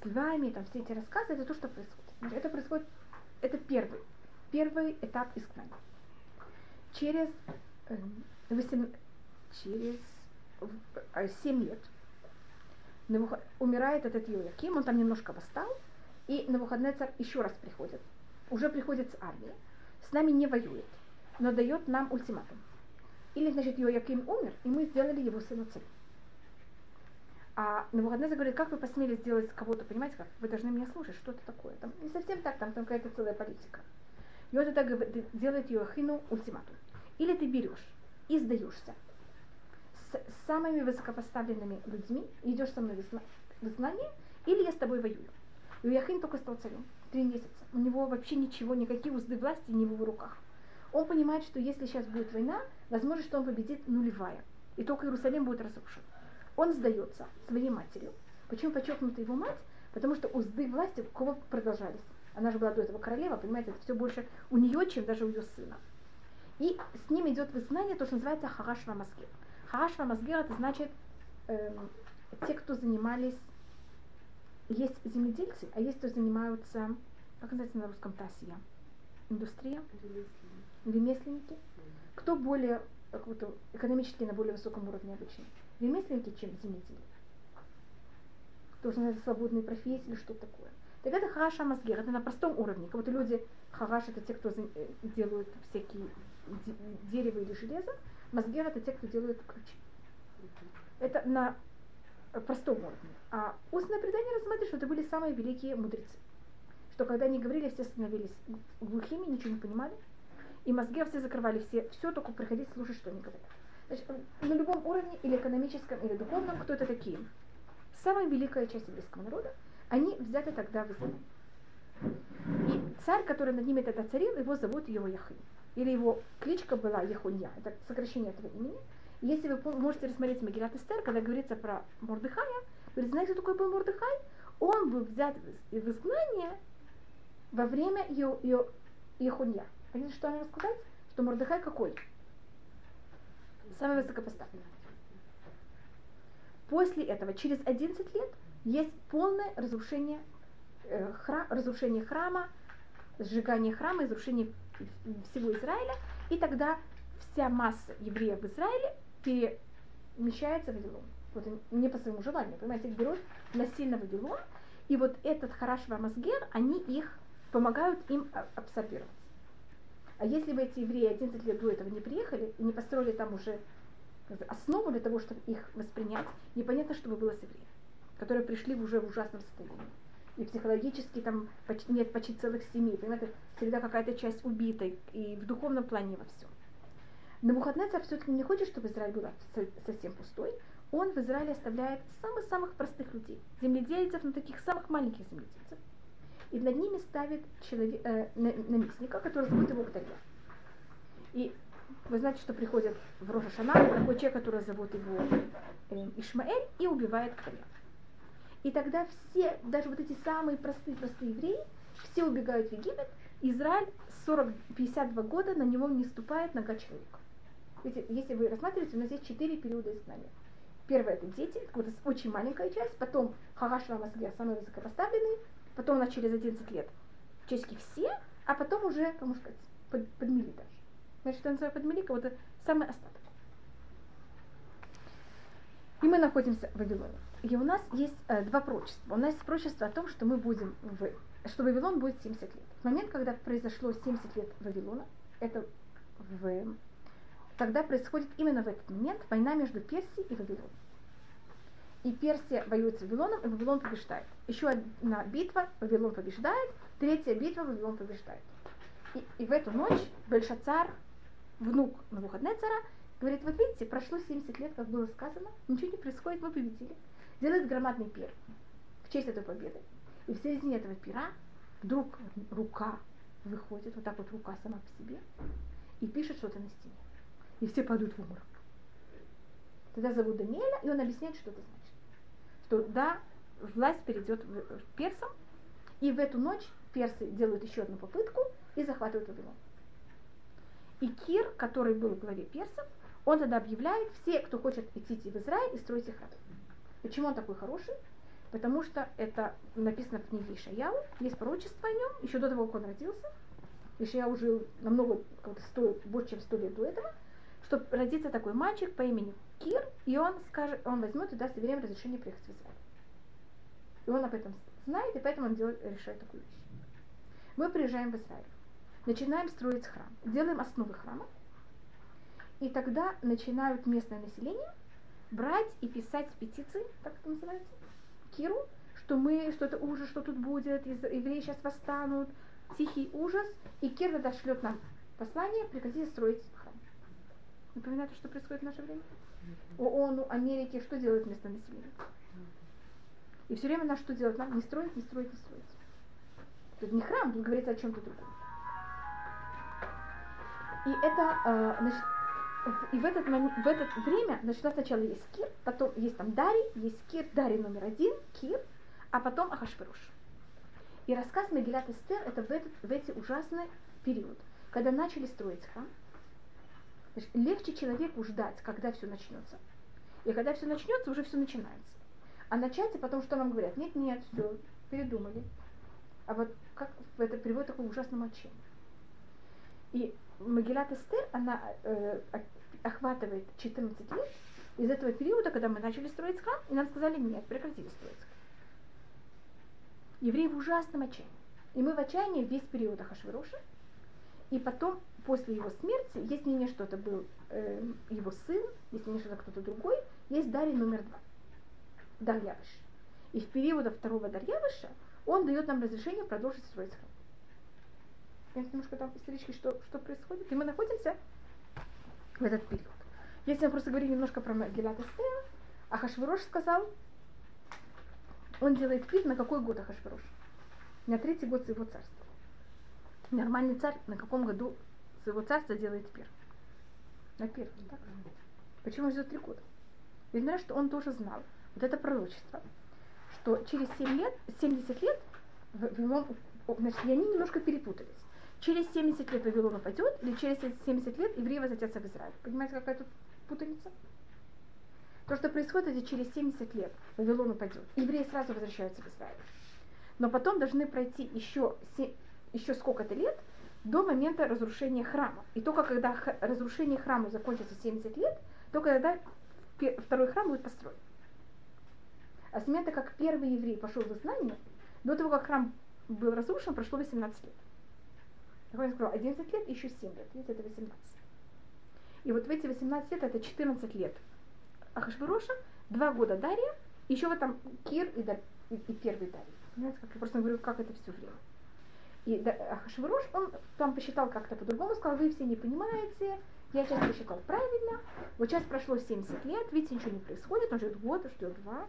S1: с львами, там все эти рассказы, это то, что происходит. Это происходит это первый, первый этап изгнания. Через, э, 8, через э, 7 лет умирает этот Йояким, он там немножко восстал, и на выходные царь еще раз приходит. Уже приходит с армией, с нами не воюет, но дает нам ультиматум. Или, значит, Йояким умер, и мы сделали его сына царем. А Навуходнезар говорит, как вы посмели сделать кого-то, понимаете, как вы должны меня слушать, что это такое. Там не совсем так, там, там какая-то целая политика. И вот это делает Йоахину ультиматум. Или ты берешь и сдаешься с самыми высокопоставленными людьми, идешь со мной в изгнание, или я с тобой воюю. И Йоахин только стал царем. Три месяца. У него вообще ничего, никакие узды власти не в его руках. Он понимает, что если сейчас будет война, возможно, что он победит нулевая. И только Иерусалим будет разрушен он сдается своей матерью. Почему подчеркнута его мать? Потому что узды власти у кого продолжались. Она же была до этого королева, понимаете, это все больше у нее, чем даже у ее сына. И с ним идет в изгнание то, что называется Харашва Масгир. Харашва Масгир это значит эм, те, кто занимались, есть земледельцы, а есть кто занимаются, как называется на русском тасия, индустрия, ремесленники. Кто более как будто, экономически на более высоком уровне обычно ремесленники, чем земледели. Тоже называется свободные профессии или что такое. Так это хараша мазгер, это на простом уровне. Как будто люди, хараш это те, кто э, делают всякие дерево или железо, мазгер это те, кто делают ключи. Это на простом уровне. А устное предание рассматривает, что это были самые великие мудрецы. Что когда они говорили, все становились глухими, ничего не понимали. И мозги все закрывали, все, все только приходить слушать, что они говорят. Значит, на любом уровне, или экономическом, или духовном, кто это такие? Самая великая часть еврейского народа, они взяты тогда в изгнание. И царь, который над ними тогда царил, его зовут Йояхин. Или его кличка была Ехунья, это сокращение этого имени. И если вы можете рассмотреть Магилат Эстер, когда говорится про Мордыхая, вы знаете, кто такой был Мордыхай? Он был взят в изгнание во время Ехунья. Хотите, что мне сказать? Что Мордыхай какой? Самый высокопоставленный. После этого, через 11 лет, есть полное разрушение, э, храм, разрушение храма, сжигание храма, разрушение всего Израиля, и тогда вся масса евреев в Израиле перемещается в Вавилон. Вот не по своему желанию, понимаете, их берут насильно в Вавилон, и вот этот Хараш Вамасгер, они их помогают им абсорбировать. А если бы эти евреи 11 лет до этого не приехали и не построили там уже основу для того, чтобы их воспринять, непонятно, что бы было с евреями, которые пришли уже в ужасном состоянии. и психологически там почти, нет почти целых семей, понимаете, всегда какая-то часть убитой, и в духовном плане во всем. Но Мухаднецар все-таки не хочет, чтобы Израиль был совсем пустой. Он в Израиле оставляет самых-самых простых людей, земледельцев, но таких самых маленьких земледельцев. И над ними ставит человек, э, наместника, который зовут его Ктарья. И вы знаете, что приходит в Шана такой человек, который зовут его э, Ишмаэль, и убивает Ктарья. И тогда все, даже вот эти самые простые-простые евреи, все убегают в Египет, Израиль 40-52 года на него не ступает нога человека. Видите, если вы рассматриваете, у нас есть четыре периода изгнания. Первое это дети, вот очень маленькая часть, потом Хагашва Масгия, самые высокопоставленные, потом у нас через 11 лет чешки все, а потом уже, можно сказать, под, подмели даже. Значит, это называется подмели, вот самый остаток. И мы находимся в Вавилоне. И у нас есть э, два пророчества. У нас есть пророчество о том, что мы будем в, что Вавилон будет 70 лет. В момент, когда произошло 70 лет Вавилона, это в, тогда происходит именно в этот момент война между Персией и Вавилоном. И Персия воюет с Вавилоном, и Вавилон побеждает. Еще одна битва, Вавилон побеждает, третья битва, Вавилон побеждает. И, и в эту ночь Бельшацар, внук Навуходнецара, говорит, вот видите, прошло 70 лет, как было сказано, ничего не происходит, мы победили делает громадный пир в честь этой победы. И в середине этого пира вдруг рука выходит, вот так вот рука сама по себе, и пишет что-то на стене. И все падают в умор. Тогда зовут Даниэля, и он объясняет, что это значит. Что да, власть перейдет в персам, и в эту ночь персы делают еще одну попытку и захватывают Вавилон. И Кир, который был в главе персов, он тогда объявляет, все, кто хочет идти в Израиль и строить их храм. Почему он такой хороший? Потому что это написано в книге Ишаяу, есть пророчество о нем, еще до того, как он родился. Ишаяу жил намного, как-то сто, больше, чем сто лет до этого, что родится такой мальчик по имени Кир, и он скажет, он возьмет и даст евреям разрешение приехать в Израиль. И он об этом знает, и поэтому он делает, решает такую вещь. Мы приезжаем в Израиль, начинаем строить храм, делаем основы храма, и тогда начинают местное население брать и писать петиции, так это называется, Киру, что мы, что это ужас, что тут будет, евреи сейчас восстанут, тихий ужас, и Кир тогда шлет нам послание, прекратите строить храм. Напоминает, что происходит в наше время? ООН, Америки, что делает вместо населения? И все время нас что делать? Нам не строить, не строить, не строить. Тут не храм, тут говорится о чем-то другом. И это, э, значит, и в, этот, в это время, значит, сначала есть Кир, потом есть там Дарий, есть Кир, Дарий номер один, Кир, а потом Ахашверуш. И рассказ Мегилат Эстер это в, этот, в эти ужасный период, когда начали строить храм. Значит, легче человеку ждать, когда все начнется. И когда все начнется, уже все начинается. А начать, и потом что нам говорят? Нет, нет, все, передумали. А вот как это приводит к такому ужасному отчаянию. И Магилат Эстер, она э, охватывает 14 лет, из этого периода, когда мы начали строить храм, и нам сказали, нет, прекратили строить храм. Евреи в ужасном отчаянии. И мы в отчаянии весь период Ахашвироша, и потом, после его смерти, есть мнение, что это был э, его сын, есть мнение, что это кто-то другой, есть Дарий номер два, Дарьявыш. И в период второго Дарьявыша он дает нам разрешение продолжить строить храм. Я немножко там исторически, что, что происходит. И мы находимся в этот период. Если мы просто говорим немножко про Гелат Эстера, Ахашвирош сказал, он делает пир на какой год Ахашвирош? На третий год своего царства. Нормальный царь на каком году своего царства делает пир? На первом, так? Почему он ждет три года? Ведь знаешь, что он тоже знал, вот это пророчество, что через 7 лет, 70 лет Вавилон, значит, и они немножко перепутались через 70 лет Вавилон упадет, или через 70 лет евреи возвратятся в Израиль. Понимаете, какая тут путаница? То, что происходит, это через 70 лет Вавилон упадет. Евреи сразу возвращаются в Израиль. Но потом должны пройти еще, еще сколько-то лет до момента разрушения храма. И только когда разрушение храма закончится 70 лет, только тогда второй храм будет построен. А с момента, как первый еврей пошел в изгнание, до того, как храм был разрушен, прошло 18 лет. Так я сказала, 11 лет, еще 7 лет. Видите, это 18. И вот в эти 18 лет, это 14 лет Ахашвироша, 2 года Дарья, еще в этом Кир и, Дар, и, и первый Дарья. Понимаете, как я просто говорю, как это все время. И Ахашвирош, он там посчитал как-то по-другому, сказал, вы все не понимаете, я сейчас посчитал правильно, вот сейчас прошло 70 лет, видите, ничего не происходит, он ждет год, ждет два,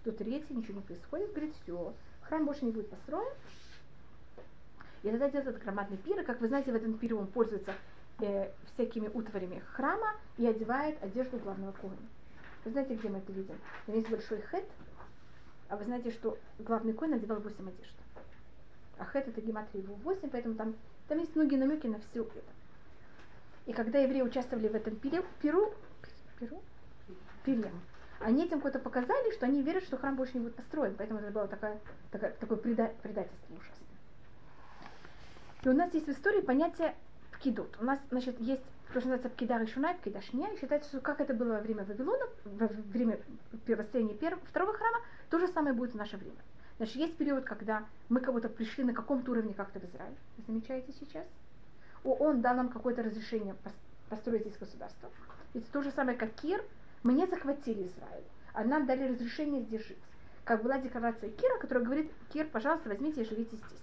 S1: ждет третий, ничего не происходит, говорит, все, храм больше не будет построен. И тогда делает этот громадный пир, и, как вы знаете, в этом пире он пользуется э, всякими утварями храма и одевает одежду главного коина. Вы знаете, где мы это видим? Есть большой хет, а вы знаете, что главный коин одевал 8 одежд. А хет это гематрия его 8, поэтому там, там есть многие намеки на все это. И когда евреи участвовали в этом пиру, пиру, пиру, пире, они этим кое-то показали, что они верят, что храм больше не будет построен. Поэтому это было такое, такое, такое преда, предательство ужасное. И у нас есть в истории понятие пкидут. У нас, значит, есть то, что называется пкида решуна и пкида шния. И считается, что как это было во время Вавилона, во время построения первого, второго храма, то же самое будет в наше время. Значит, есть период, когда мы кого-то пришли на каком-то уровне как-то в Израиль. Вы замечаете сейчас? Он дал нам какое-то разрешение построить здесь государство. Это то же самое, как Кир. Мы не захватили Израиль, а нам дали разрешение здесь жить. Как была декларация Кира, которая говорит, Кир, пожалуйста, возьмите и живите здесь.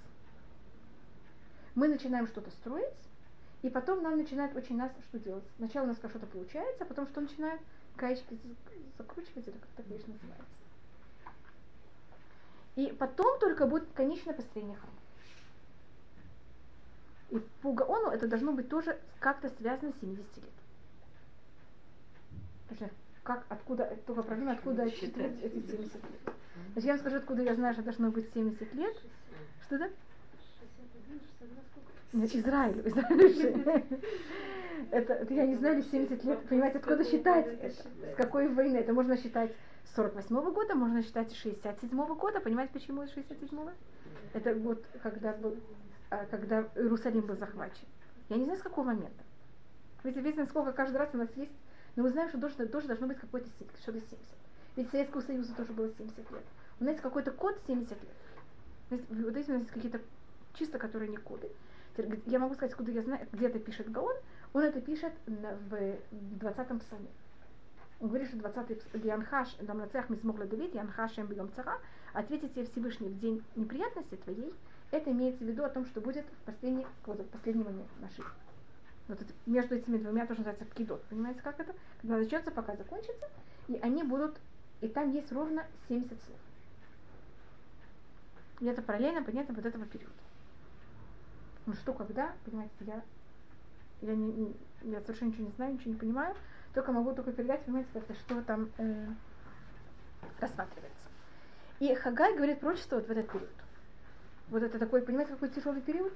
S1: Мы начинаем что-то строить, и потом нам начинает очень нас что делать. Сначала у нас что-то получается, а потом что начинает гаечки закручивать, это как так вещь называется. И потом только будет конечное построение храма. И по Гаону это должно быть тоже как-то связано с 70 лет. Потому как, откуда, только проблема, откуда отсчитывать *laughs* эти 70 лет. Значит, я вам скажу, откуда я знаю, что должно быть 70 лет. Что да? Нет, Израиль *laughs* это, это я не знаю, 70 лет, понимаете, откуда считать это? С какой войны? Это можно считать 48 -го года, можно считать 67 -го года. Понимаете, почему 67 -го? Это год, когда, был, а, когда Иерусалим был захвачен. Я не знаю, с какого момента. Ведь видите, сколько каждый раз у нас есть, но мы знаем, что тоже, тоже должно быть какой-то что-то 70. Ведь Советского Союза тоже было 70 лет. У нас есть какой-то код 70 лет. Вот здесь у нас есть какие-то чисто, которые не коды. Я могу сказать, откуда я знаю, где это пишет Гаон. Он это пишет в 20-м псалме. Он говорит, что 20-й Янхаш, Дамнацех Мисмогла Давид, Янхаш Эм Бегом Цара, ответить тебе Всевышний в день неприятности твоей, это имеется в виду о том, что будет в последний, вот, в последний момент нашей. Вот это, между этими двумя тоже называется пкидот. Понимаете, как это? Когда начнется, пока закончится, и они будут, и там есть ровно 70 слов. И это параллельно понятно вот этого периода. Ну что, когда, понимаете, я, я, не, я совершенно ничего не знаю, ничего не понимаю, только могу только передать, понимаете, это что там э, рассматривается. И Хагай говорит пророчество вот в этот период. Вот это такой, понимаете, какой тяжелый период?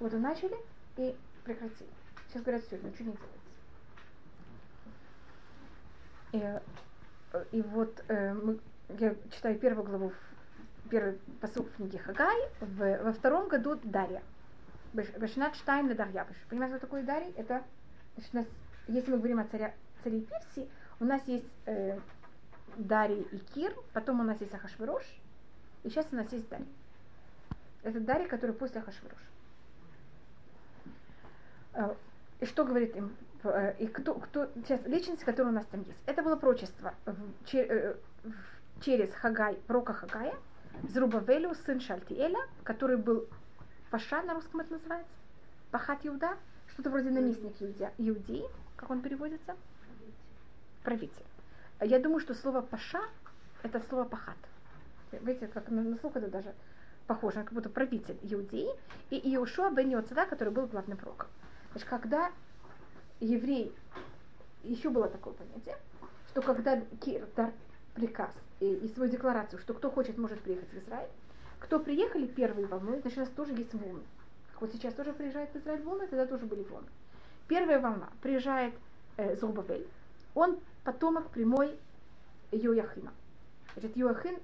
S1: Вот и начали и прекратили. Сейчас говорят, все, ничего не делается. И, и вот э, мы, я читаю первую главу, первый посыл книги Хагай, в, во втором году Дарья. Башнат Штайм Дарьявыш. Понимаете, что такое Дарий? Это, значит, у нас, если мы говорим о царя, царе Персии, у нас есть э, Дарий и Кир, потом у нас есть Ахашвирош, и сейчас у нас есть Дарий. Это Дарий, который после Ахашвирош. Э, и что говорит им? Э, и кто, кто, сейчас, личность, которая у нас там есть. Это было прочество в, чер, э, в, через Хагай, пророка Хагая, Зрубавелю, сын Шальтиэля, который был Паша на русском это называется? Пахат Иуда? Что-то вроде наместник Иудеи, как он переводится? Правитель. Я думаю, что слово Паша это слово Пахат. Видите, как на, слух это даже похоже, как будто правитель Иудеи. И Иошуа бен Йоцеда, который был главным пророком. Значит, когда еврей, еще было такое понятие, что когда Кир дар приказ и, и свою декларацию, что кто хочет, может приехать в Израиль, кто приехали первые волны, значит, у нас тоже есть волны. Вот сейчас тоже приезжает в Израиль волны, тогда тоже были волны. Первая волна приезжает э, Зубавель. Он потомок прямой Йояхина. Значит, Йоахин,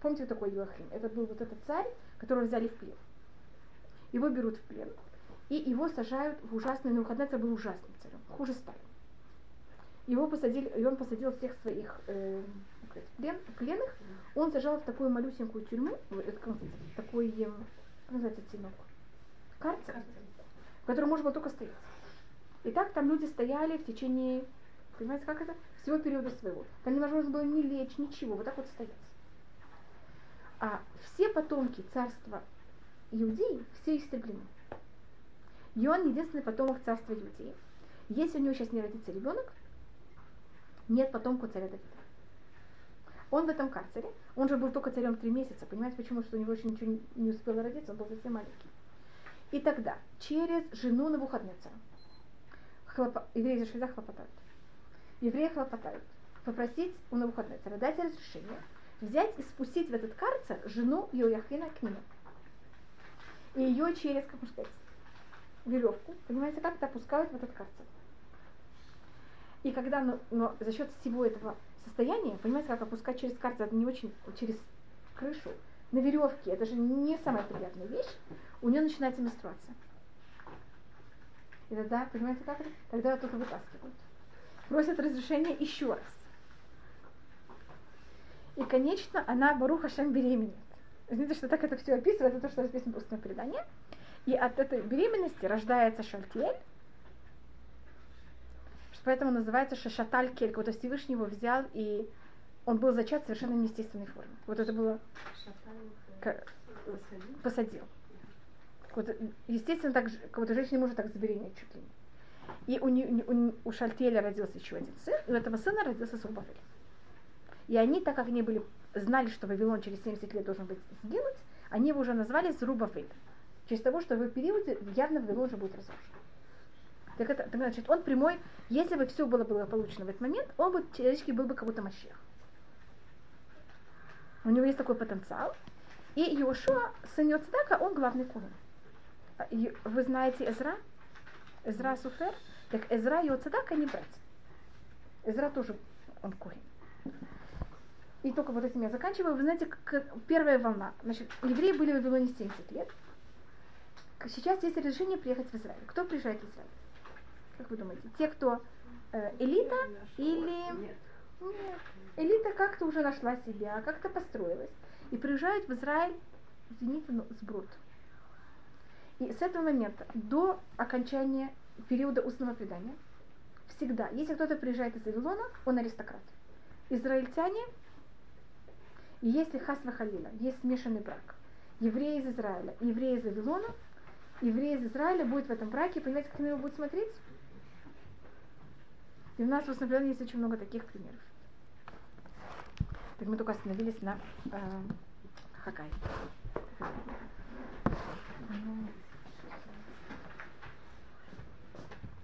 S1: помните, такой Йоахин? Это был вот этот царь, которого взяли в плен. Его берут в плен. И его сажают в ужасный, ну, Навуходоносор был ужасным царем, хуже Сталина. Его посадили, и он посадил всех своих э, плен, пленных, он сажал в такую малюсенькую тюрьму, такой, эм, как называется, тенок, карцер, в котором можно было только стоять. И так там люди стояли в течение, понимаете, как это? Всего периода своего. Там невозможно было ни лечь, ничего, вот так вот стоять. А все потомки царства Иудеи, все истреблены. И он единственный потомок царства Иудеи. Если у него сейчас не родится ребенок, нет потомку царя Давида. Он в этом карцере, он же был только царем три месяца, понимаете, почему? Что у него еще ничего не успело родиться, он был совсем маленький. И тогда через жену на хлопа, евреи зашли хлопотают. Хлопотают. Попросить у Навуходнецера дать разрешение взять и спустить в этот карцер жену Йояхина к нему. И ее через, как можно сказать, веревку, понимаете, как-то опускают в этот карцер. И когда, но, но за счет всего этого состояния, понимаете, как опускать через карцер, это не очень, через крышу, на веревке, это же не самая приятная вещь, у нее начинается менструация. И тогда, понимаете, как это? Тогда ее вытаскивают. Просят разрешения еще раз. И, конечно, она Баруха Шем беременеет. Знаете, что так это все описывает, это то, что написано в устном предании. И от этой беременности рождается Шальтель, поэтому называется Шашаталь Кель, вот Всевышний его взял, и он был зачат в совершенно неестественной форме. Вот это было... Посадил. Вот, естественно, так, как-то женщина не может так забеременеть чуть ли не. И у, у, у Шальтеля родился еще один сын, и у этого сына родился Сурбавель. И они, так как они были, знали, что Вавилон через 70 лет должен быть сделать, они его уже назвали Зрубавель. Честь того, что в периоде явно Вавилон уже будет разрушен. Так это, так значит, он прямой, если бы все было благополучно в этот момент, он бы теоретически был бы как будто Машех. У него есть такой потенциал. И Иошуа, сын Йоцдака, он главный курин. А, вы знаете Эзра? Эзра Суфер? Так Эзра и Йоцдака не брать. Эзра тоже он курин. И только вот этим я заканчиваю. Вы знаете, как первая волна. Значит, евреи были в Вавилоне 70 лет. Сейчас есть решение приехать в Израиль. Кто приезжает в Израиль? Как вы думаете? Те, кто э, элита или... Нет. Нет. Элита как-то уже нашла себя, как-то построилась. И приезжают в Израиль, извините, но сброд. И с этого момента до окончания периода устного предания всегда, если кто-то приезжает из Вавилона, он аристократ. Израильтяне и если хасва халила, есть смешанный брак, евреи из Израиля евреи из Вавилона, евреи из Израиля будет в этом браке, понимаете, как на него будет смотреть? И у нас в основном есть очень много таких примеров. Так мы только остановились на э, Хакай. Ну,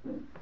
S1: Thank you.